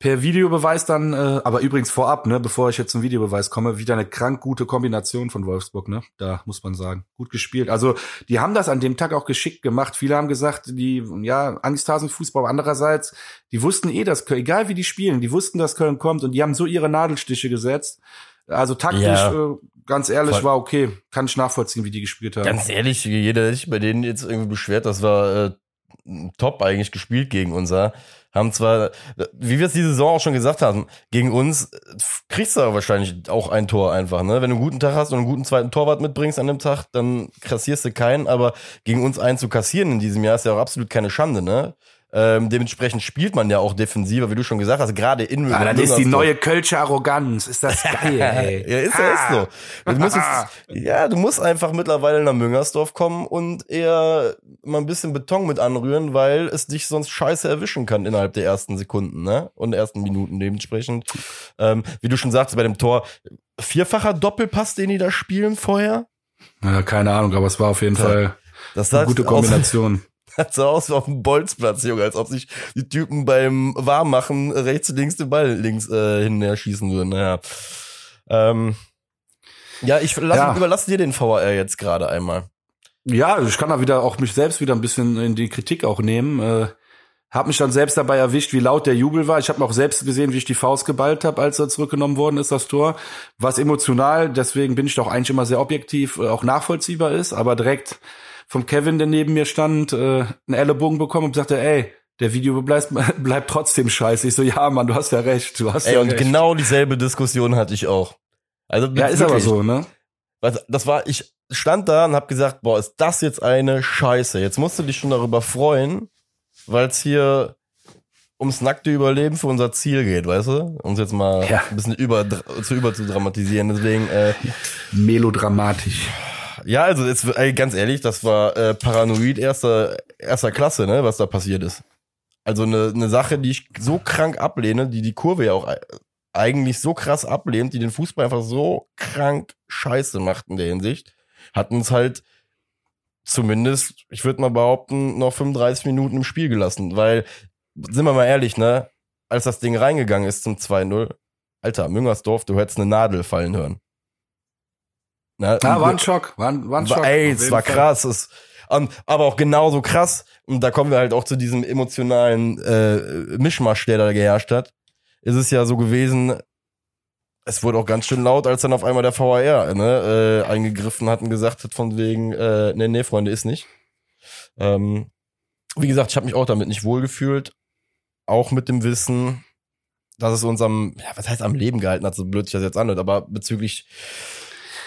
per Videobeweis dann, äh, aber übrigens vorab, ne, bevor ich jetzt zum Videobeweis komme, wieder eine krank gute Kombination von Wolfsburg, ne? Da muss man sagen, gut gespielt. Also die haben das an dem Tag auch geschickt gemacht. Viele haben gesagt, die ja Angsthasenfußball. Andererseits, die wussten eh, dass egal wie die spielen, die wussten, dass Köln kommt und die haben so ihre Nadelstiche gesetzt. Also taktisch, ja. äh, ganz ehrlich, Voll. war okay. Kann ich nachvollziehen, wie die gespielt haben. Ganz ehrlich, jeder, der sich bei denen jetzt irgendwie beschwert, das war äh, top eigentlich gespielt gegen unser. Haben zwar, wie wir es die Saison auch schon gesagt haben, gegen uns kriegst du wahrscheinlich auch ein Tor einfach, ne? Wenn du einen guten Tag hast und einen guten zweiten Torwart mitbringst an dem Tag, dann kassierst du keinen, aber gegen uns einen zu kassieren in diesem Jahr ist ja auch absolut keine Schande, ne? Ähm, dementsprechend spielt man ja auch defensiver, wie du schon gesagt hast, gerade in Ja, das ist die neue Kölsche Arroganz. Ist das geil, ey. ja, ist, ja, ist so. Du musst jetzt, ja, du musst einfach mittlerweile nach Müngersdorf kommen und eher mal ein bisschen Beton mit anrühren, weil es dich sonst scheiße erwischen kann innerhalb der ersten Sekunden, ne? Und ersten Minuten dementsprechend. Ähm, wie du schon sagst, bei dem Tor, vierfacher Doppelpass, den die da spielen vorher? Ja, keine Ahnung, aber es war auf jeden Das- Fall Das eine gute aus- Kombination. Hat so aus wie auf dem Bolzplatz, Junge, als ob sich die Typen beim Warmmachen rechts und links den Ball links äh, hinterher schießen würden. Naja. Ähm, ja, ich lass, Ja. überlasse dir den VR jetzt gerade einmal. Ja, ich kann da wieder auch mich selbst wieder ein bisschen in die Kritik auch nehmen. Äh, hab mich dann selbst dabei erwischt, wie laut der Jubel war. Ich habe auch selbst gesehen, wie ich die Faust geballt habe, als er zurückgenommen worden ist, das Tor. Was emotional, deswegen bin ich doch eigentlich immer sehr objektiv, äh, auch nachvollziehbar ist, aber direkt vom Kevin, der neben mir stand, äh, einen Ellenbogen bekommen und sagte, ey, der Video bleibt, bleibt trotzdem scheiße. Ich so, ja, Mann, du hast ja recht, du hast Ey, ja und recht. genau dieselbe Diskussion hatte ich auch. Also ja, ist aber so, ne? Das war, ich stand da und hab gesagt, boah, ist das jetzt eine Scheiße. Jetzt musst du dich schon darüber freuen, weil es hier ums nackte Überleben für unser Ziel geht, weißt du? Um es jetzt mal Ja. ein bisschen über, zu über zu dramatisieren. Deswegen, äh, Melodramatisch. Ja, also jetzt ey, ganz ehrlich, das war äh, paranoid erster erster Klasse, ne, was da passiert ist. Also eine eine Sache, die ich so krank ablehne, die die Kurve ja auch ei- eigentlich so krass ablehnt, die den Fußball einfach so krank scheiße macht in der Hinsicht, hat uns halt zumindest, ich würde mal behaupten, noch 35 Minuten im Spiel gelassen, weil sind wir mal ehrlich, ne, als das Ding reingegangen ist zum 2-0, Alter, Müngersdorf, du hättest eine Nadel fallen hören. Ne? Ja, war ein Schock, war ein, war ein Schock. Ey, es war Fall. krass. Es, um, aber auch genauso krass, und da kommen wir halt auch zu diesem emotionalen äh, Mischmasch, der da geherrscht hat, ist es ja so gewesen, es wurde auch ganz schön laut, als dann auf einmal der VAR ne, äh, eingegriffen hat und gesagt hat von wegen, äh, nee, nee, Freunde, ist nicht. Ähm, wie gesagt, ich habe mich auch damit nicht wohlgefühlt. Auch mit dem Wissen, dass es uns am, ja, was heißt am Leben gehalten hat, so blöd sich das jetzt anhört, aber bezüglich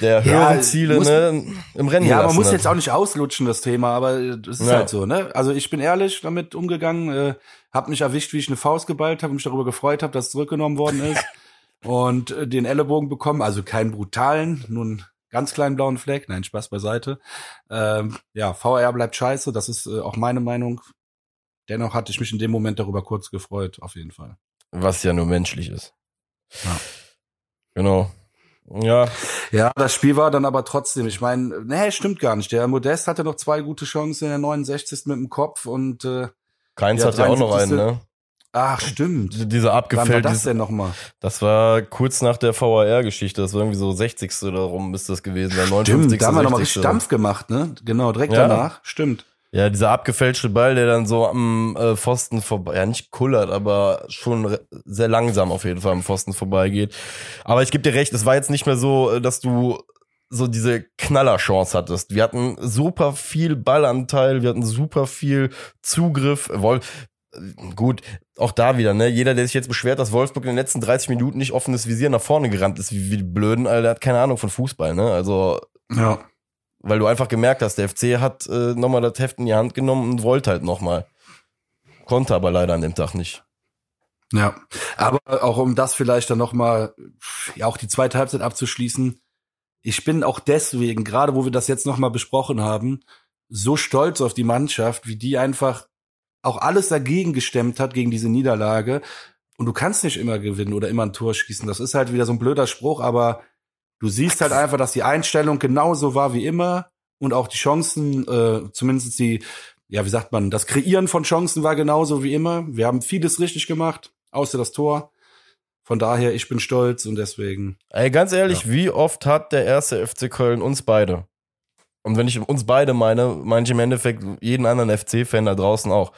der Ja, Ziele muss- ne, im Rennen Ja, man muss hat. jetzt auch nicht auslutschen, das Thema, aber das ist Ja. halt so, ne? Also ich bin ehrlich damit umgegangen, äh, hab mich erwischt, wie ich eine Faust geballt habe, mich darüber gefreut habe, dass es zurückgenommen worden ist und äh, den Ellenbogen bekommen, also keinen brutalen, nur einen ganz kleinen blauen Fleck, nein, Spaß beiseite. Ähm, ja, VR bleibt scheiße, das ist äh, auch meine Meinung. Dennoch hatte ich mich in dem Moment darüber kurz gefreut, auf jeden Fall. Was ja nur menschlich ist. Ja. Genau. Ja, Ja, das Spiel war dann aber trotzdem, ich meine, nee, stimmt gar nicht. Der Modest hatte noch zwei gute Chancen in der 69. mit dem Kopf und äh, Keins Ja, hat ja auch noch einen, 73.. ne? ach, stimmt. Dieser Wann war abgefällt, das denn nochmal? das war kurz nach der VAR-Geschichte, das war irgendwie so 60. oder rum ist das gewesen, der 59. Stimmt, da haben wir nochmal 60.. richtig Dampf gemacht, ne? Genau, direkt Ja. danach. Stimmt. Ja, dieser abgefälschte Ball, der dann so am äh, Pfosten vorbei, ja nicht kullert, aber schon sehr langsam auf jeden Fall am Pfosten vorbeigeht. Aber ich gebe dir recht, es war jetzt nicht mehr so, äh, dass du so diese Knallerchance hattest. Wir hatten super viel Ballanteil, wir hatten super viel Zugriff. Wolf, gut, auch da wieder, ne? Jeder, der sich jetzt beschwert, dass Wolfsburg in den letzten 30 Minuten nicht offenes Visier nach vorne gerannt ist, wie, wie die Blöden, Alter, der hat keine Ahnung von Fußball, ne? Also Ja. Weil du einfach gemerkt hast, der FC hat äh, nochmal das Heft in die Hand genommen und wollte halt nochmal. Konnte aber leider an dem Tag nicht. Ja. Aber auch um das vielleicht dann nochmal, ja, auch die zweite Halbzeit abzuschließen. Ich bin auch deswegen, gerade wo wir das jetzt nochmal besprochen haben, so stolz auf die Mannschaft, wie die einfach auch alles dagegen gestemmt hat, gegen diese Niederlage. Und du kannst nicht immer gewinnen oder immer ein Tor schießen. Das ist halt wieder so ein blöder Spruch, aber du siehst halt einfach, dass die Einstellung genauso war wie immer und auch die Chancen, äh, zumindest die, ja, wie sagt man, das Kreieren von Chancen war genauso wie immer. Wir haben vieles richtig gemacht, außer das Tor. Von daher, ich bin stolz und deswegen. Ey, ganz ehrlich, wie oft hat der erste FC Köln uns beide? Und wenn ich uns beide meine, meine ich im Endeffekt jeden anderen FC-Fan da draußen auch.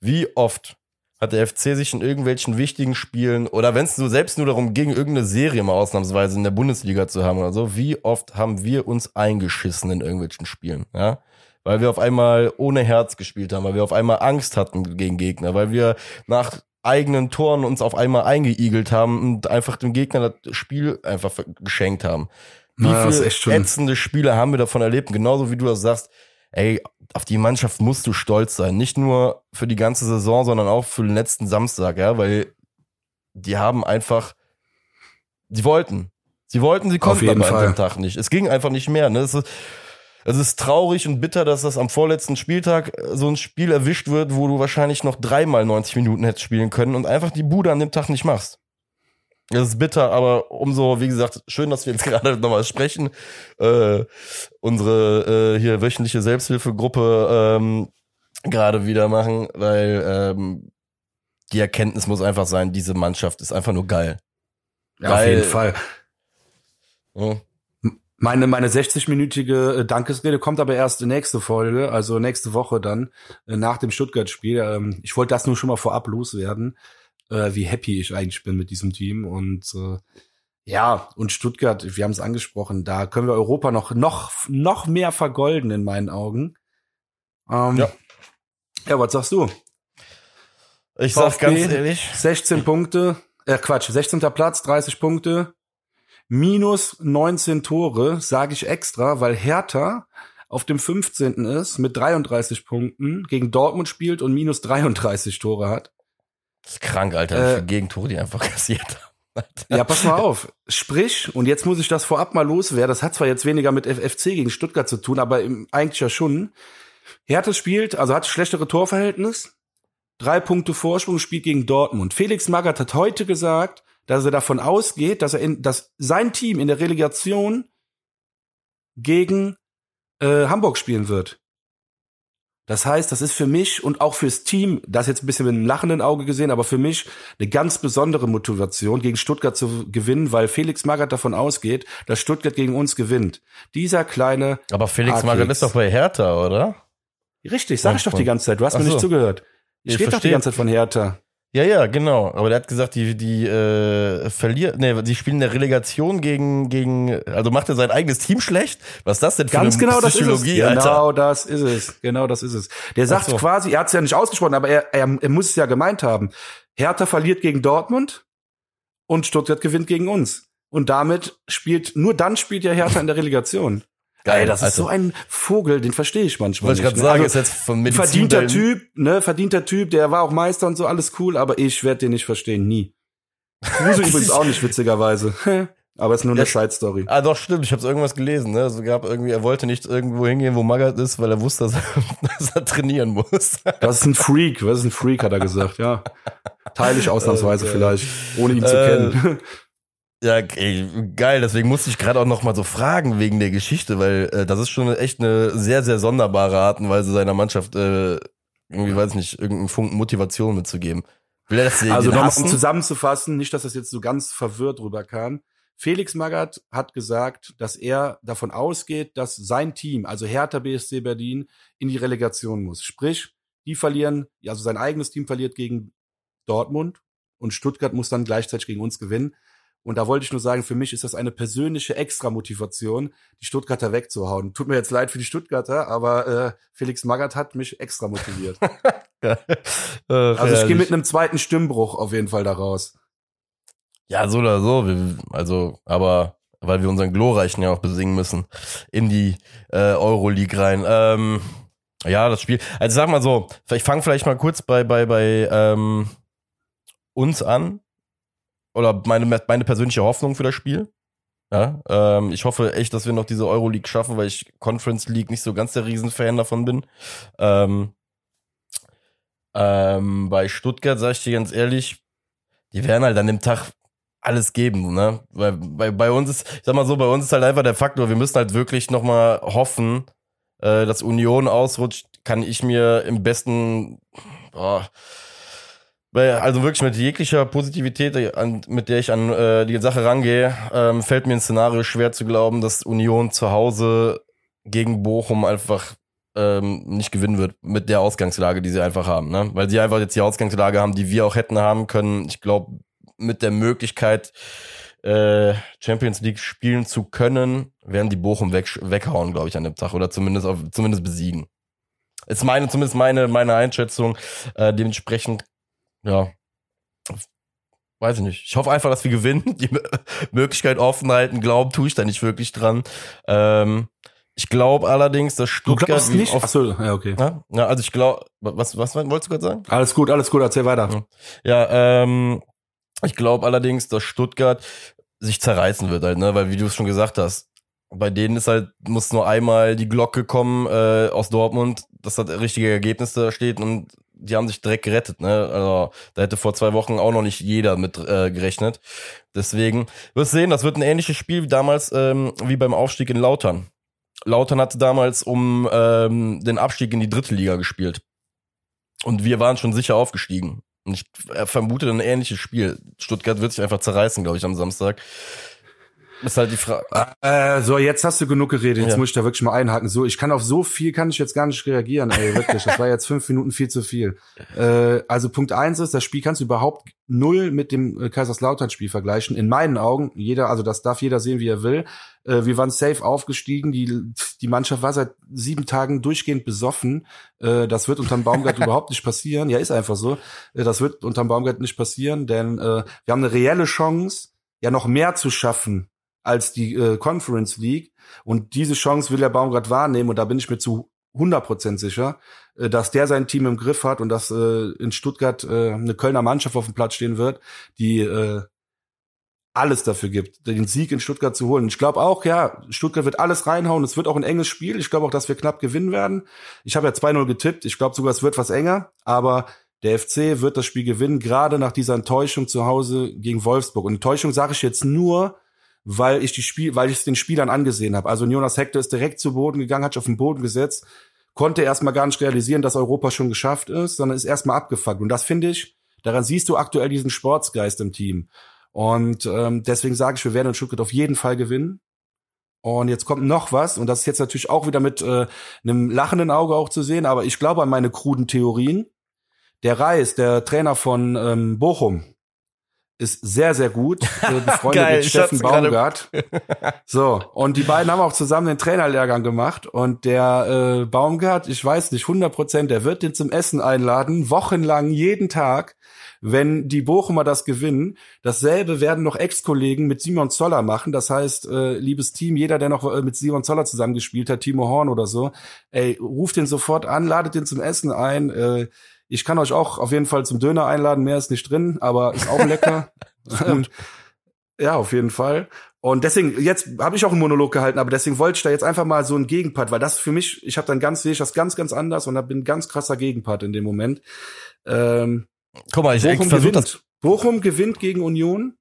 Wie oft hat der FC sich in irgendwelchen wichtigen Spielen oder wenn es nur selbst nur darum ging, irgendeine Serie mal ausnahmsweise in der Bundesliga zu haben oder so, wie oft haben wir uns eingeschissen in irgendwelchen Spielen, ja? weil wir auf einmal ohne Herz gespielt haben, weil wir auf einmal Angst hatten gegen Gegner, weil wir nach eigenen Toren uns auf einmal eingeigelt haben und einfach dem Gegner das Spiel einfach geschenkt haben. Wie Na, viele ätzende Spiele haben wir davon erlebt? Genauso wie du das sagst, ey, auf die Mannschaft musst du stolz sein. Nicht nur für die ganze Saison, sondern auch für den letzten Samstag, ja, weil die haben einfach, sie wollten. Sie wollten, sie konnten aber an dem Tag nicht. Es ging einfach nicht mehr. Ne? Es, ist, es ist traurig und bitter, dass das am vorletzten Spieltag äh, so ein Spiel erwischt wird, wo du wahrscheinlich noch dreimal 90 Minuten hättest spielen können und einfach die Bude an dem Tag nicht machst. Das ist bitter, aber umso, wie gesagt, schön, dass wir jetzt gerade nochmal sprechen. Äh, unsere äh, hier wöchentliche Selbsthilfegruppe ähm, gerade wieder machen, weil ähm, die Erkenntnis muss einfach sein, diese Mannschaft ist einfach nur geil. Ja, auf Geil. jeden Fall. Ja. Meine, meine 60-minütige äh, Dankesrede kommt aber erst in nächste Folge, also nächste Woche dann, äh, nach dem Stuttgart-Spiel. Ähm, Ich wollte das nur schon mal vorab loswerden, äh, wie happy ich eigentlich bin mit diesem Team. Und äh, ja, und Stuttgart, wir haben es angesprochen, da können wir Europa noch, noch, noch mehr vergolden in meinen Augen. Ähm, Ja. Ja, was sagst du? Ich sag VfB. ganz ehrlich, 16 Punkte, äh Quatsch, 16. Platz, 30 Punkte, minus 19 Tore, sage ich extra, weil Hertha auf dem 15. ist mit 33 Punkten, gegen Dortmund spielt und minus 33 Tore hat. Das ist krank, Alter, wie Äh, viele Gegentore die einfach kassiert haben. Alter. Ja, pass mal auf. Sprich, und jetzt muss ich das vorab mal loswerden, das hat zwar jetzt weniger mit FFC gegen Stuttgart zu tun, aber im, eigentlich ja schon. Hertha spielt, also hat schlechtere Torverhältnis, drei Punkte Vorsprung, spielt gegen Dortmund. Felix Magath hat heute gesagt, dass er davon ausgeht, dass er in, dass sein Team in der Relegation gegen äh, Hamburg spielen wird. Das heißt, das ist für mich und auch fürs Team, das jetzt ein bisschen mit einem lachenden Auge gesehen, aber für mich eine ganz besondere Motivation, gegen Stuttgart zu gewinnen, weil Felix Magath davon ausgeht, dass Stuttgart gegen uns gewinnt. Dieser kleine, Aber Felix Magath ist doch bei Hertha, oder? richtig, sag ich doch die ganze Zeit, du hast Ach mir so. nicht zugehört. Ich Ich rede doch die ganze Zeit von Hertha. Ja, ja, genau. Aber der hat gesagt, die, die äh, verlieren, nee, die spielen in der Relegation gegen, gegen, also macht er sein eigenes Team schlecht? Was ist das denn für Ganz eine genau das ist es. Psychologie, Alter? Genau das ist es. Genau das ist es. Der sagt so. quasi, er hat es ja nicht ausgesprochen, aber er, er, er muss es ja gemeint haben. Hertha verliert gegen Dortmund und Stuttgart gewinnt gegen uns. Und damit spielt, nur dann spielt ja Hertha in der Relegation. Geil, Ey, das ist Alter. so ein Vogel, den verstehe ich manchmal Wollte ich gerade sagen, ne? ist jetzt von Ein Medizin verdienter Typ, ne, verdienter Typ, der war auch Meister und so, alles cool, aber ich werde den nicht verstehen, nie. Kruse übrigens auch nicht, witzigerweise. aber ist nur eine Ja, Side Story. Ah, doch, stimmt. Ich habe irgendwas gelesen. Ne? Also gab irgendwie, er wollte nicht irgendwo hingehen, wo Magath ist, weil er wusste, dass er, dass er trainieren muss. Das ist ein Freak, was ist ein Freak, hat er gesagt, ja. Teile ich ausnahmsweise Äh, vielleicht, ohne ihn zu äh, kennen. Ja, ey, geil. Deswegen musste ich gerade auch noch mal so fragen wegen der Geschichte, weil äh, das ist schon echt eine sehr, sehr sonderbare Art und Weise seiner Mannschaft äh, irgendwie, weiß nicht, irgendeinen Funken Motivation mitzugeben. Will er Also nochmal, um zusammenzufassen, nicht, dass das jetzt so ganz verwirrt rüberkam. Felix Magath hat gesagt, dass er davon ausgeht, dass sein Team, also Hertha BSC Berlin, in die Relegation muss. Sprich, die verlieren, also sein eigenes Team verliert gegen Dortmund und Stuttgart muss dann gleichzeitig gegen uns gewinnen. Und da wollte ich nur sagen, für mich ist das eine persönliche Extra-Motivation, die Stuttgarter wegzuhauen. Tut mir jetzt leid für die Stuttgarter, aber äh, Felix Magath hat mich extra motiviert. Ach, Also ich gehe mit einem zweiten Stimmbruch auf jeden Fall da raus. Ja, so oder so. Wir, also, aber weil wir unseren Glorreichen ja auch besingen müssen in die äh, Euroleague rein. Ähm, ja, das Spiel. Also sag mal so, ich fange vielleicht mal kurz bei bei bei ähm, uns an oder meine meine persönliche Hoffnung für das Spiel. Ja, ähm, ich hoffe echt, dass wir noch diese Euroleague schaffen, weil ich Conference League nicht so ganz der Riesenfan davon bin. Ähm, ähm, bei Stuttgart sage ich dir ganz ehrlich, die werden halt an dem Tag alles geben, ne? Weil bei, bei uns ist, ich sag mal so, bei uns ist halt einfach der Faktor, wir müssen halt wirklich nochmal hoffen, äh, dass Union ausrutscht, kann ich mir im besten, boah, weil, also wirklich mit jeglicher Positivität, äh, an, mit der ich an äh, die Sache rangehe, ähm, fällt mir ein Szenario schwer zu glauben, dass Union zu Hause gegen Bochum einfach ähm, nicht gewinnen wird mit der Ausgangslage, die sie einfach haben, ne? Weil sie einfach jetzt die Ausgangslage haben, die wir auch hätten haben können. Ich glaube, mit der Möglichkeit, äh, Champions League spielen zu können, werden die Bochum weg, weghauen, glaube ich, an dem Tag. Oder zumindest, auf, zumindest besiegen. ist meine, zumindest meine, meine Einschätzung. Äh, dementsprechend, ja, weiß ich nicht. Ich hoffe einfach, dass wir gewinnen, die Möglichkeit offen halten. Glauben tue ich da nicht wirklich dran. Ähm, ich glaube allerdings, dass Stuttgart. Du glaubst nicht? Auf, Achso, ja, okay. Ja, ja also ich glaube, was, was wolltest du gerade sagen? Alles gut, alles gut, erzähl weiter. Ja, ähm, ich glaube allerdings, dass Stuttgart sich zerreißen wird halt, ne, weil wie du es schon gesagt hast, bei denen ist halt, muss nur einmal die Glocke kommen äh, aus Dortmund, dass das richtige Ergebnis da steht und die haben sich direkt gerettet, ne? Also da hätte vor zwei Wochen auch noch nicht jeder mit äh, gerechnet. Deswegen, wirst sehen, das wird ein ähnliches Spiel wie damals, ähm, wie beim Aufstieg in Lautern. Lautern hatte damals um ähm, den Abstieg in die dritte Liga gespielt. Und wir waren schon sicher aufgestiegen. Und ich vermute ein ähnliches Spiel. Stuttgart wird sich einfach zerreißen, glaube ich, am Samstag. Ist halt die Frage. Äh, so, jetzt hast du genug geredet. Jetzt ja. muss ich da wirklich mal einhaken. So, ich kann auf so viel kann ich jetzt gar nicht reagieren. Ey, wirklich. Das war jetzt fünf Minuten viel zu viel. Äh, also Punkt eins ist, das Spiel kannst du überhaupt null mit dem äh, Kaiserslautern-Spiel vergleichen. In meinen Augen, jeder, also das darf jeder sehen, wie er will. Äh, wir waren safe aufgestiegen. Die, die Mannschaft war seit sieben Tagen durchgehend besoffen. Äh, das wird unterm Baumgart überhaupt nicht passieren. Ja, ist einfach so. Äh, das wird unterm Baumgart nicht passieren, denn äh, wir haben eine reelle Chance, ja noch mehr zu schaffen als die äh, Conference League. Und diese Chance will der Baumgart wahrnehmen und da bin ich mir zu 100% sicher, äh, dass der sein Team im Griff hat und dass äh, in Stuttgart äh, eine Kölner Mannschaft auf dem Platz stehen wird, die äh, alles dafür gibt, den Sieg in Stuttgart zu holen. Ich glaube auch, ja, Stuttgart wird alles reinhauen. Es wird auch ein enges Spiel. Ich glaube auch, dass wir knapp gewinnen werden. Ich habe ja 2-0 getippt. Ich glaube sogar, es wird was enger. Aber der FC wird das Spiel gewinnen, gerade nach dieser Enttäuschung zu Hause gegen Wolfsburg. Und Enttäuschung sage ich jetzt nur, weil ich die Spiel, weil ich es den Spielern angesehen habe. Also Jonas Hector ist direkt zu Boden gegangen, hat sich auf den Boden gesetzt, konnte erstmal gar nicht realisieren, dass Europa schon geschafft ist, sondern ist erstmal abgefuckt. Und das finde ich, daran siehst du aktuell diesen Sportsgeist im Team. Und ähm, deswegen sage ich, wir werden in Stuttgart auf jeden Fall gewinnen. Und jetzt kommt noch was, und das ist jetzt natürlich auch wieder mit äh, einem lachenden Auge auch zu sehen, aber ich glaube an meine kruden Theorien. Der Reis, der Trainer von ähm, Bochum, ist sehr, sehr gut. Befreundet Geil, mit Steffen Baumgart. so, und die beiden haben auch zusammen den Trainerlehrgang gemacht. Und der äh, Baumgart, ich weiß nicht, 100 Prozent, der wird den zum Essen einladen, wochenlang, jeden Tag, wenn die Bochumer das gewinnen. Dasselbe werden noch Ex-Kollegen mit Simon Zoller machen. Das heißt, äh, liebes Team, jeder, der noch äh, mit Simon Zoller zusammengespielt hat, Timo Horn oder so, ey, ruft den sofort an, ladet den zum Essen ein. Äh, ich kann euch auch auf jeden Fall zum Döner einladen. Mehr ist nicht drin, aber ist auch lecker. ist ja, auf jeden Fall. Und deswegen, jetzt habe ich auch einen Monolog gehalten, aber deswegen wollte ich da jetzt einfach mal so einen Gegenpart, weil das für mich, ich habe dann ganz, sehe ich das ganz, ganz anders und da bin ein ganz krasser Gegenpart in dem Moment. Ähm, Guck mal, ich Bochum gewinnt. Das. Bochum gewinnt gegen Union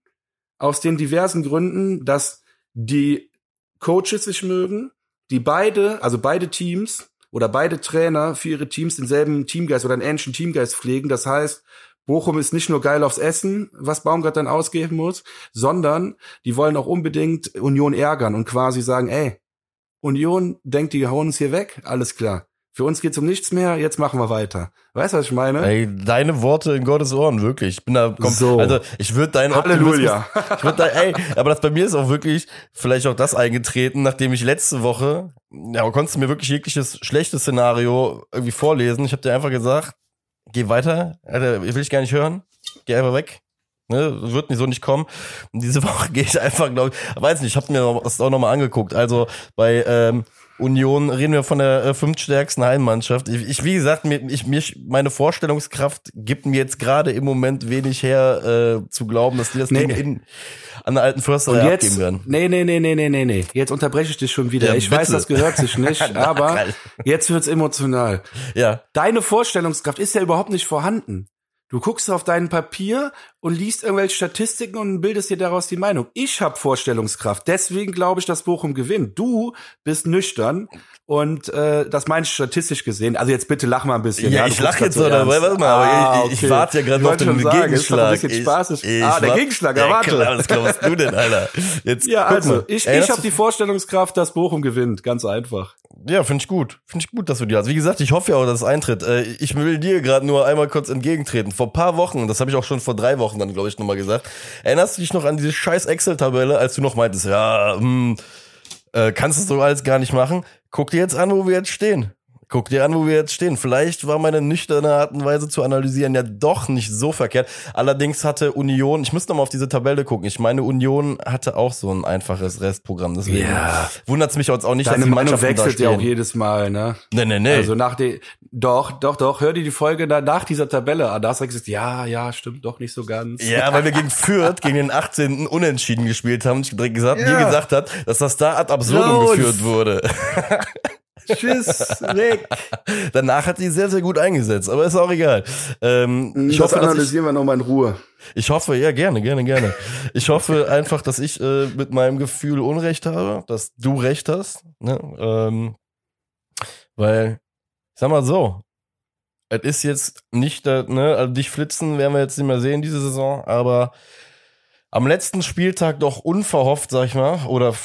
aus den diversen Gründen, dass die Coaches sich mögen, die beide, also beide Teams oder beide Trainer für ihre Teams denselben Teamgeist oder einen ähnlichen Teamgeist pflegen. Das heißt, Bochum ist nicht nur geil aufs Essen, was Baumgart dann ausgeben muss, sondern die wollen auch unbedingt Union ärgern und quasi sagen, ey, Union denkt, die hauen uns hier weg, alles klar. Für uns geht's um nichts mehr, jetzt machen wir weiter. Weißt du, was ich meine? Ey, deine Worte in Gottes Ohren, wirklich. Ich bin da komm, so. also ich würde dein Halleluja. ich würd da, ey, aber das bei mir ist auch wirklich vielleicht auch das eingetreten, nachdem ich letzte Woche, ja, konntest du mir wirklich jegliches schlechtes Szenario irgendwie vorlesen. Ich habe dir einfach gesagt, geh weiter, Alter, will ich gar nicht hören. Geh einfach weg. Ne, wird nicht so nicht kommen. Und diese Woche gehe ich einfach, glaube ich, weiß nicht, ich habe mir das auch nochmal angeguckt. Also bei ähm, Union reden wir von der äh, fünftstärksten Heimmannschaft. Ich, ich, wie gesagt, mir, ich, mir, meine Vorstellungskraft gibt mir jetzt gerade im Moment wenig her, äh, zu glauben, dass die das nee. Ding in, an der alten Försterei jetzt, abgeben werden. Nee, nee, nee, nee, nee, nee, nee. Jetzt unterbreche ich dich schon wieder. Ja, ich bitte. weiß, das gehört sich nicht, aber jetzt wird's emotional. Ja. Deine Vorstellungskraft ist ja überhaupt nicht vorhanden. Du guckst auf dein Papier und liest irgendwelche Statistiken und bildest dir daraus die Meinung. Ich habe Vorstellungskraft, deswegen glaube ich, dass Bochum gewinnt. Du bist nüchtern und äh, das meine ich statistisch gesehen. Also jetzt bitte lach mal ein bisschen. Ja, ja ich lach jetzt so dabei, warte mal, aber ah, ich, okay. ich warte ja gerade auf den sagen, Gegenschlag. Ist ein bisschen spaßig. Ich, ich ah, der Gegenschlag, ja, warte. Klar, was glaubst du denn, Alter? Jetzt, ja, also, mal. ich, ich habe die Vorstellungskraft, dass Bochum gewinnt, ganz einfach. Ja, finde ich gut. Finde ich gut, dass du die hast. Wie gesagt, ich hoffe ja auch, dass es eintritt. Äh, ich will dir gerade nur einmal kurz entgegentreten. Vor paar Wochen, das habe ich auch schon vor drei Wochen dann, glaube ich, nochmal gesagt. Erinnerst du dich noch an diese scheiß Excel-Tabelle, als du noch meintest, ja, hm, äh, kannst du so alles gar nicht machen? Guck dir jetzt an, wo wir jetzt stehen. Guck dir an, wo wir jetzt stehen. Vielleicht war meine nüchterne Art und Weise zu analysieren ja doch nicht so verkehrt. Allerdings hatte Union, ich müsste noch mal auf diese Tabelle gucken. Ich meine, Union hatte auch so ein einfaches Restprogramm. Deswegen Ja. wundert es mich jetzt auch nicht, Deine dass die Meinung wechselt ja auch jedes Mal, ne? Nee, nee, nee. Also nach die, doch, doch, doch, hör dir die Folge da nach dieser Tabelle an. Da hast du gesagt, ja, ja, stimmt doch nicht so ganz. ja, weil wir gegen Fürth, gegen den 18. Unentschieden gespielt haben. und Ich direkt gesagt, dir gesagt hat, dass das da ad absurdum Los. geführt wurde. Tschüss, weg. Danach hat sie sehr, sehr gut eingesetzt, aber ist auch egal. Ähm, ich, das hoffe, dass ich, analysieren wir nochmal in Ruhe. ich hoffe, ja, gerne, gerne, gerne. Ich hoffe einfach, dass ich äh, mit meinem Gefühl Unrecht habe, dass du recht hast. Ne? Ähm, weil, ich sag mal so, es ist jetzt nicht, ne, also dich flitzen werden wir jetzt nicht mehr sehen diese Saison, aber am letzten Spieltag doch unverhofft, sag ich mal, oder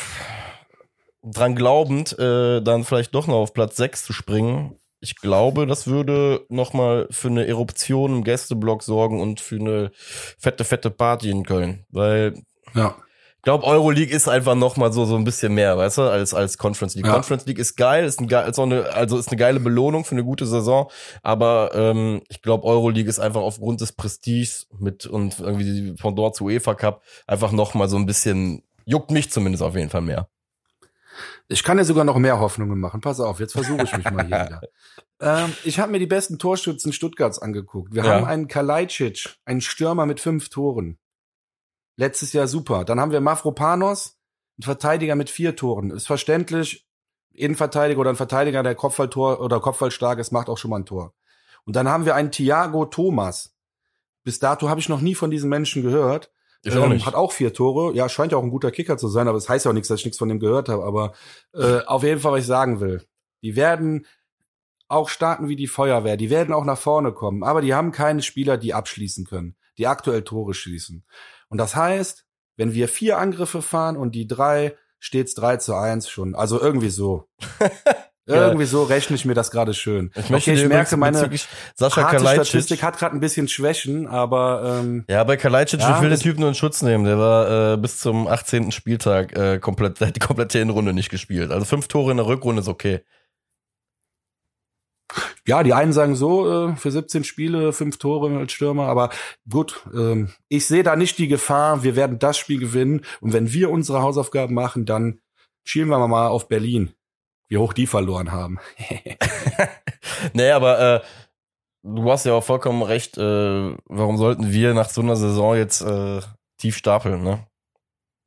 dran glaubend, äh, dann vielleicht doch noch auf Platz 6 zu springen. Ich glaube, das würde nochmal für eine Eruption im Gästeblock sorgen und für eine fette, fette Party in Köln. Weil Ja. ich glaube, Euroleague ist einfach nochmal so, so ein bisschen mehr, weißt du, als, als Conference League. Ja. Conference League ist geil, ist, ein, ist auch eine, also ist eine geile Belohnung für eine gute Saison, aber ähm, ich glaube, Euroleague ist einfach aufgrund des Prestiges mit und irgendwie die Pendant zu UEFA Cup einfach nochmal so ein bisschen, juckt mich zumindest auf jeden Fall mehr. Ich kann dir sogar noch mehr Hoffnungen machen. Pass auf, jetzt versuche ich mich mal hier wieder. Ähm, ich habe mir die besten Torschützen Stuttgarts angeguckt. Wir Ja. haben einen Kalajdzic, einen Stürmer mit fünf Toren. Letztes Jahr super. Dann haben wir Mavropanos, einen Verteidiger mit vier Toren. Ist verständlich, Innenverteidiger oder ein Verteidiger, der Kopfballtor oder Kopfballstark ist, macht auch schon mal ein Tor. Und dann haben wir einen Thiago Thomas. Bis dato habe ich noch nie von diesem Menschen gehört. Ich auch Ähm, nicht. Hat auch vier Tore. Ja, scheint ja auch ein guter Kicker zu sein, aber es das heißt ja auch nichts, dass ich nichts von dem gehört habe. Aber äh, auf jeden Fall, was ich sagen will. Die werden auch starten wie die Feuerwehr. Die werden auch nach vorne kommen. Aber die haben keine Spieler, die abschließen können, die aktuell Tore schießen. Und das heißt, wenn wir vier Angriffe fahren und die drei, steht's 3 zu 1 schon. Also irgendwie so. irgendwie so rechne ich mir das gerade schön. Ich möchte okay, ich merke, meine Sascha harte Kalajdzic, Statistik hat gerade ein bisschen Schwächen, aber ähm, Ja, bei Kalajdzic, Ja, ich will den Typen nur in Schutz nehmen. Der war äh, bis zum 18. Spieltag äh, komplett, der hat die komplette Hinrunde nicht gespielt. Also fünf Tore in der Rückrunde ist okay. Ja, die einen sagen so, äh, für 17 Spiele, fünf Tore als Stürmer, aber gut, ähm, ich sehe da nicht die Gefahr, wir werden das Spiel gewinnen und wenn wir unsere Hausaufgaben machen, dann schielen wir mal auf Berlin, wie hoch die verloren haben. Nee, aber äh, du hast ja auch vollkommen recht. Äh, warum sollten wir nach so einer Saison jetzt äh, tief stapeln, ne?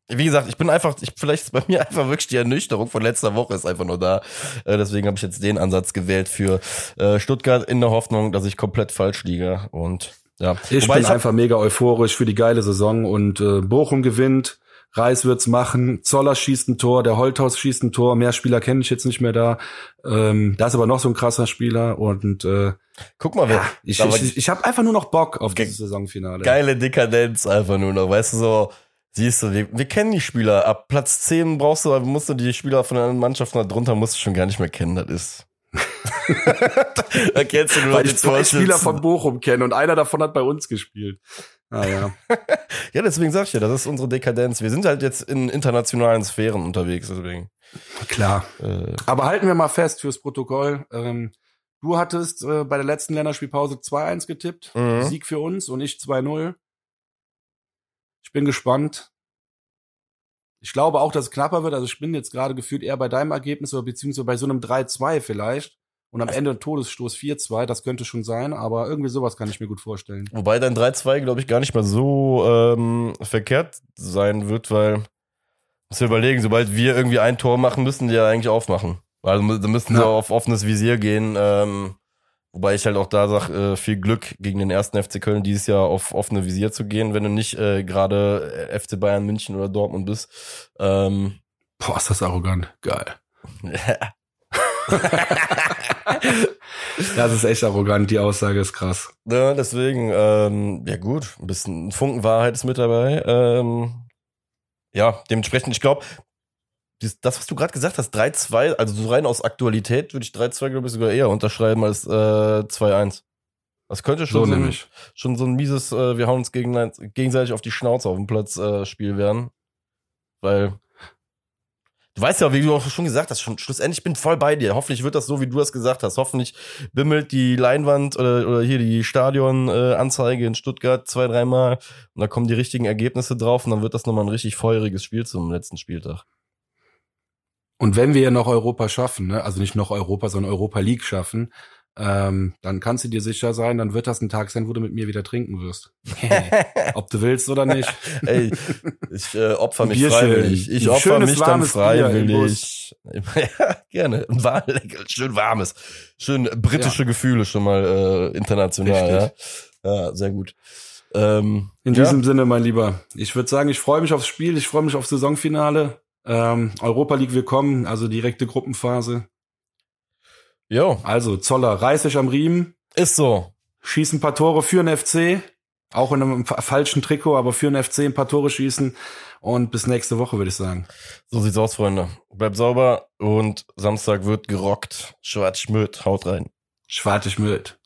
Wie gesagt, ich bin einfach, ich, vielleicht ist bei mir einfach wirklich die Ernüchterung von letzter Woche ist einfach nur da. Äh, deswegen habe ich jetzt den Ansatz gewählt für äh, Stuttgart in der Hoffnung, dass ich komplett falsch liege. Und ja, Ich Wobei bin hab- einfach mega euphorisch für die geile Saison und äh, Bochum gewinnt, Reis wird's machen, Zoller schießt ein Tor, der Holthaus schießt ein Tor, mehr Spieler kenne ich jetzt nicht mehr da. Ähm, da ist aber noch so ein krasser Spieler und äh, guck mal, wer, ja, ich, aber ich, ich habe einfach nur noch Bock auf dieses Saisonfinale. geile Dekadenz einfach nur noch, weißt du so. Siehst du, wir, wir kennen die Spieler. Ab Platz 10 brauchst du, musst du die Spieler von den anderen Mannschaften da drunter musst du schon gar nicht mehr kennen, das ist. da kennst du nur Weil ich zwei. Spieler von Bochum kenne und einer davon hat bei uns gespielt. Ah, ja. Ja, deswegen sag ich dir, das ist unsere Dekadenz. Wir sind halt jetzt in internationalen Sphären unterwegs, deswegen. Klar. Äh, Aber halten wir mal fest fürs Protokoll. Ähm, du hattest äh, bei der letzten Länderspielpause 2-1 getippt. Mhm. Sieg für uns und ich 2-0. Ich bin gespannt. Ich glaube auch, dass es knapper wird. Also ich bin jetzt gerade gefühlt eher bei deinem Ergebnis oder beziehungsweise bei so einem 3-2 vielleicht. Und am Ende ein Todesstoß 4-2, das könnte schon sein, aber irgendwie sowas kann ich mir gut vorstellen. wobei dein 3-2, glaube ich, gar nicht mal so ähm, verkehrt sein wird, weil, muss wir überlegen, sobald wir irgendwie ein Tor machen, müssen die ja eigentlich aufmachen. Also da müssen sie Ja. auf offenes Visier gehen. Ähm, wobei ich halt auch da sag, äh, viel Glück gegen den ersten FC Köln dieses Jahr auf offene Visier zu gehen, wenn du nicht äh, gerade äh, FC Bayern München oder Dortmund bist. Ähm, Boah, ist das arrogant. Geil. Das ist echt arrogant, die Aussage ist krass. Ja, deswegen, ähm, ja gut, ein bisschen Funken Wahrheit ist mit dabei. Ähm, ja, dementsprechend, ich glaube, das, was du gerade gesagt hast, 3-2, also so rein aus Aktualität würde ich 3-2, glaube ich, sogar eher unterschreiben als äh, 2-1. Das könnte schon So so, ein, schon so ein mieses, äh, wir hauen uns gegen, gegenseitig auf die Schnauze auf dem Platz äh, Spiel werden. Weil Du weißt ja, wie du auch schon gesagt hast, schon schlussendlich ich bin voll bei dir. Hoffentlich wird das so, wie du das gesagt hast. Hoffentlich bimmelt die Leinwand oder, oder hier die Stadionanzeige äh, in Stuttgart zwei, dreimal und da kommen die richtigen Ergebnisse drauf und dann wird das nochmal ein richtig feuriges Spiel zum letzten Spieltag. Und wenn wir ja noch Europa schaffen, ne, also nicht noch Europa, sondern Europa League schaffen, ähm, dann kannst du dir sicher sein, dann wird das ein Tag sein, wo du mit mir wieder trinken wirst. Ob du willst oder nicht. Ey, ich äh, opfer mich Bierchen. freiwillig. Ich opfer Schönes, mich dann freiwillig. ja, gerne. Ein war schön warmes. Schön britische ja. Gefühle schon mal äh, international. Ja? ja, sehr gut. Ähm, In diesem ja. Sinne, mein Lieber, ich würde sagen, ich freue mich aufs Spiel, ich freue mich aufs Saisonfinale. Ähm, Europa League willkommen, also direkte Gruppenphase. Jo. Also Zoller, reiß dich am Riemen. Ist so. Schießen ein paar Tore für den FC. Auch in einem falschen Trikot, aber für den FC ein paar Tore schießen. Und bis nächste Woche, würde ich sagen. So sieht's aus, Freunde. Bleibt sauber und Samstag wird gerockt. Schwarz Schmöd, haut rein. Schwarz Schmöd.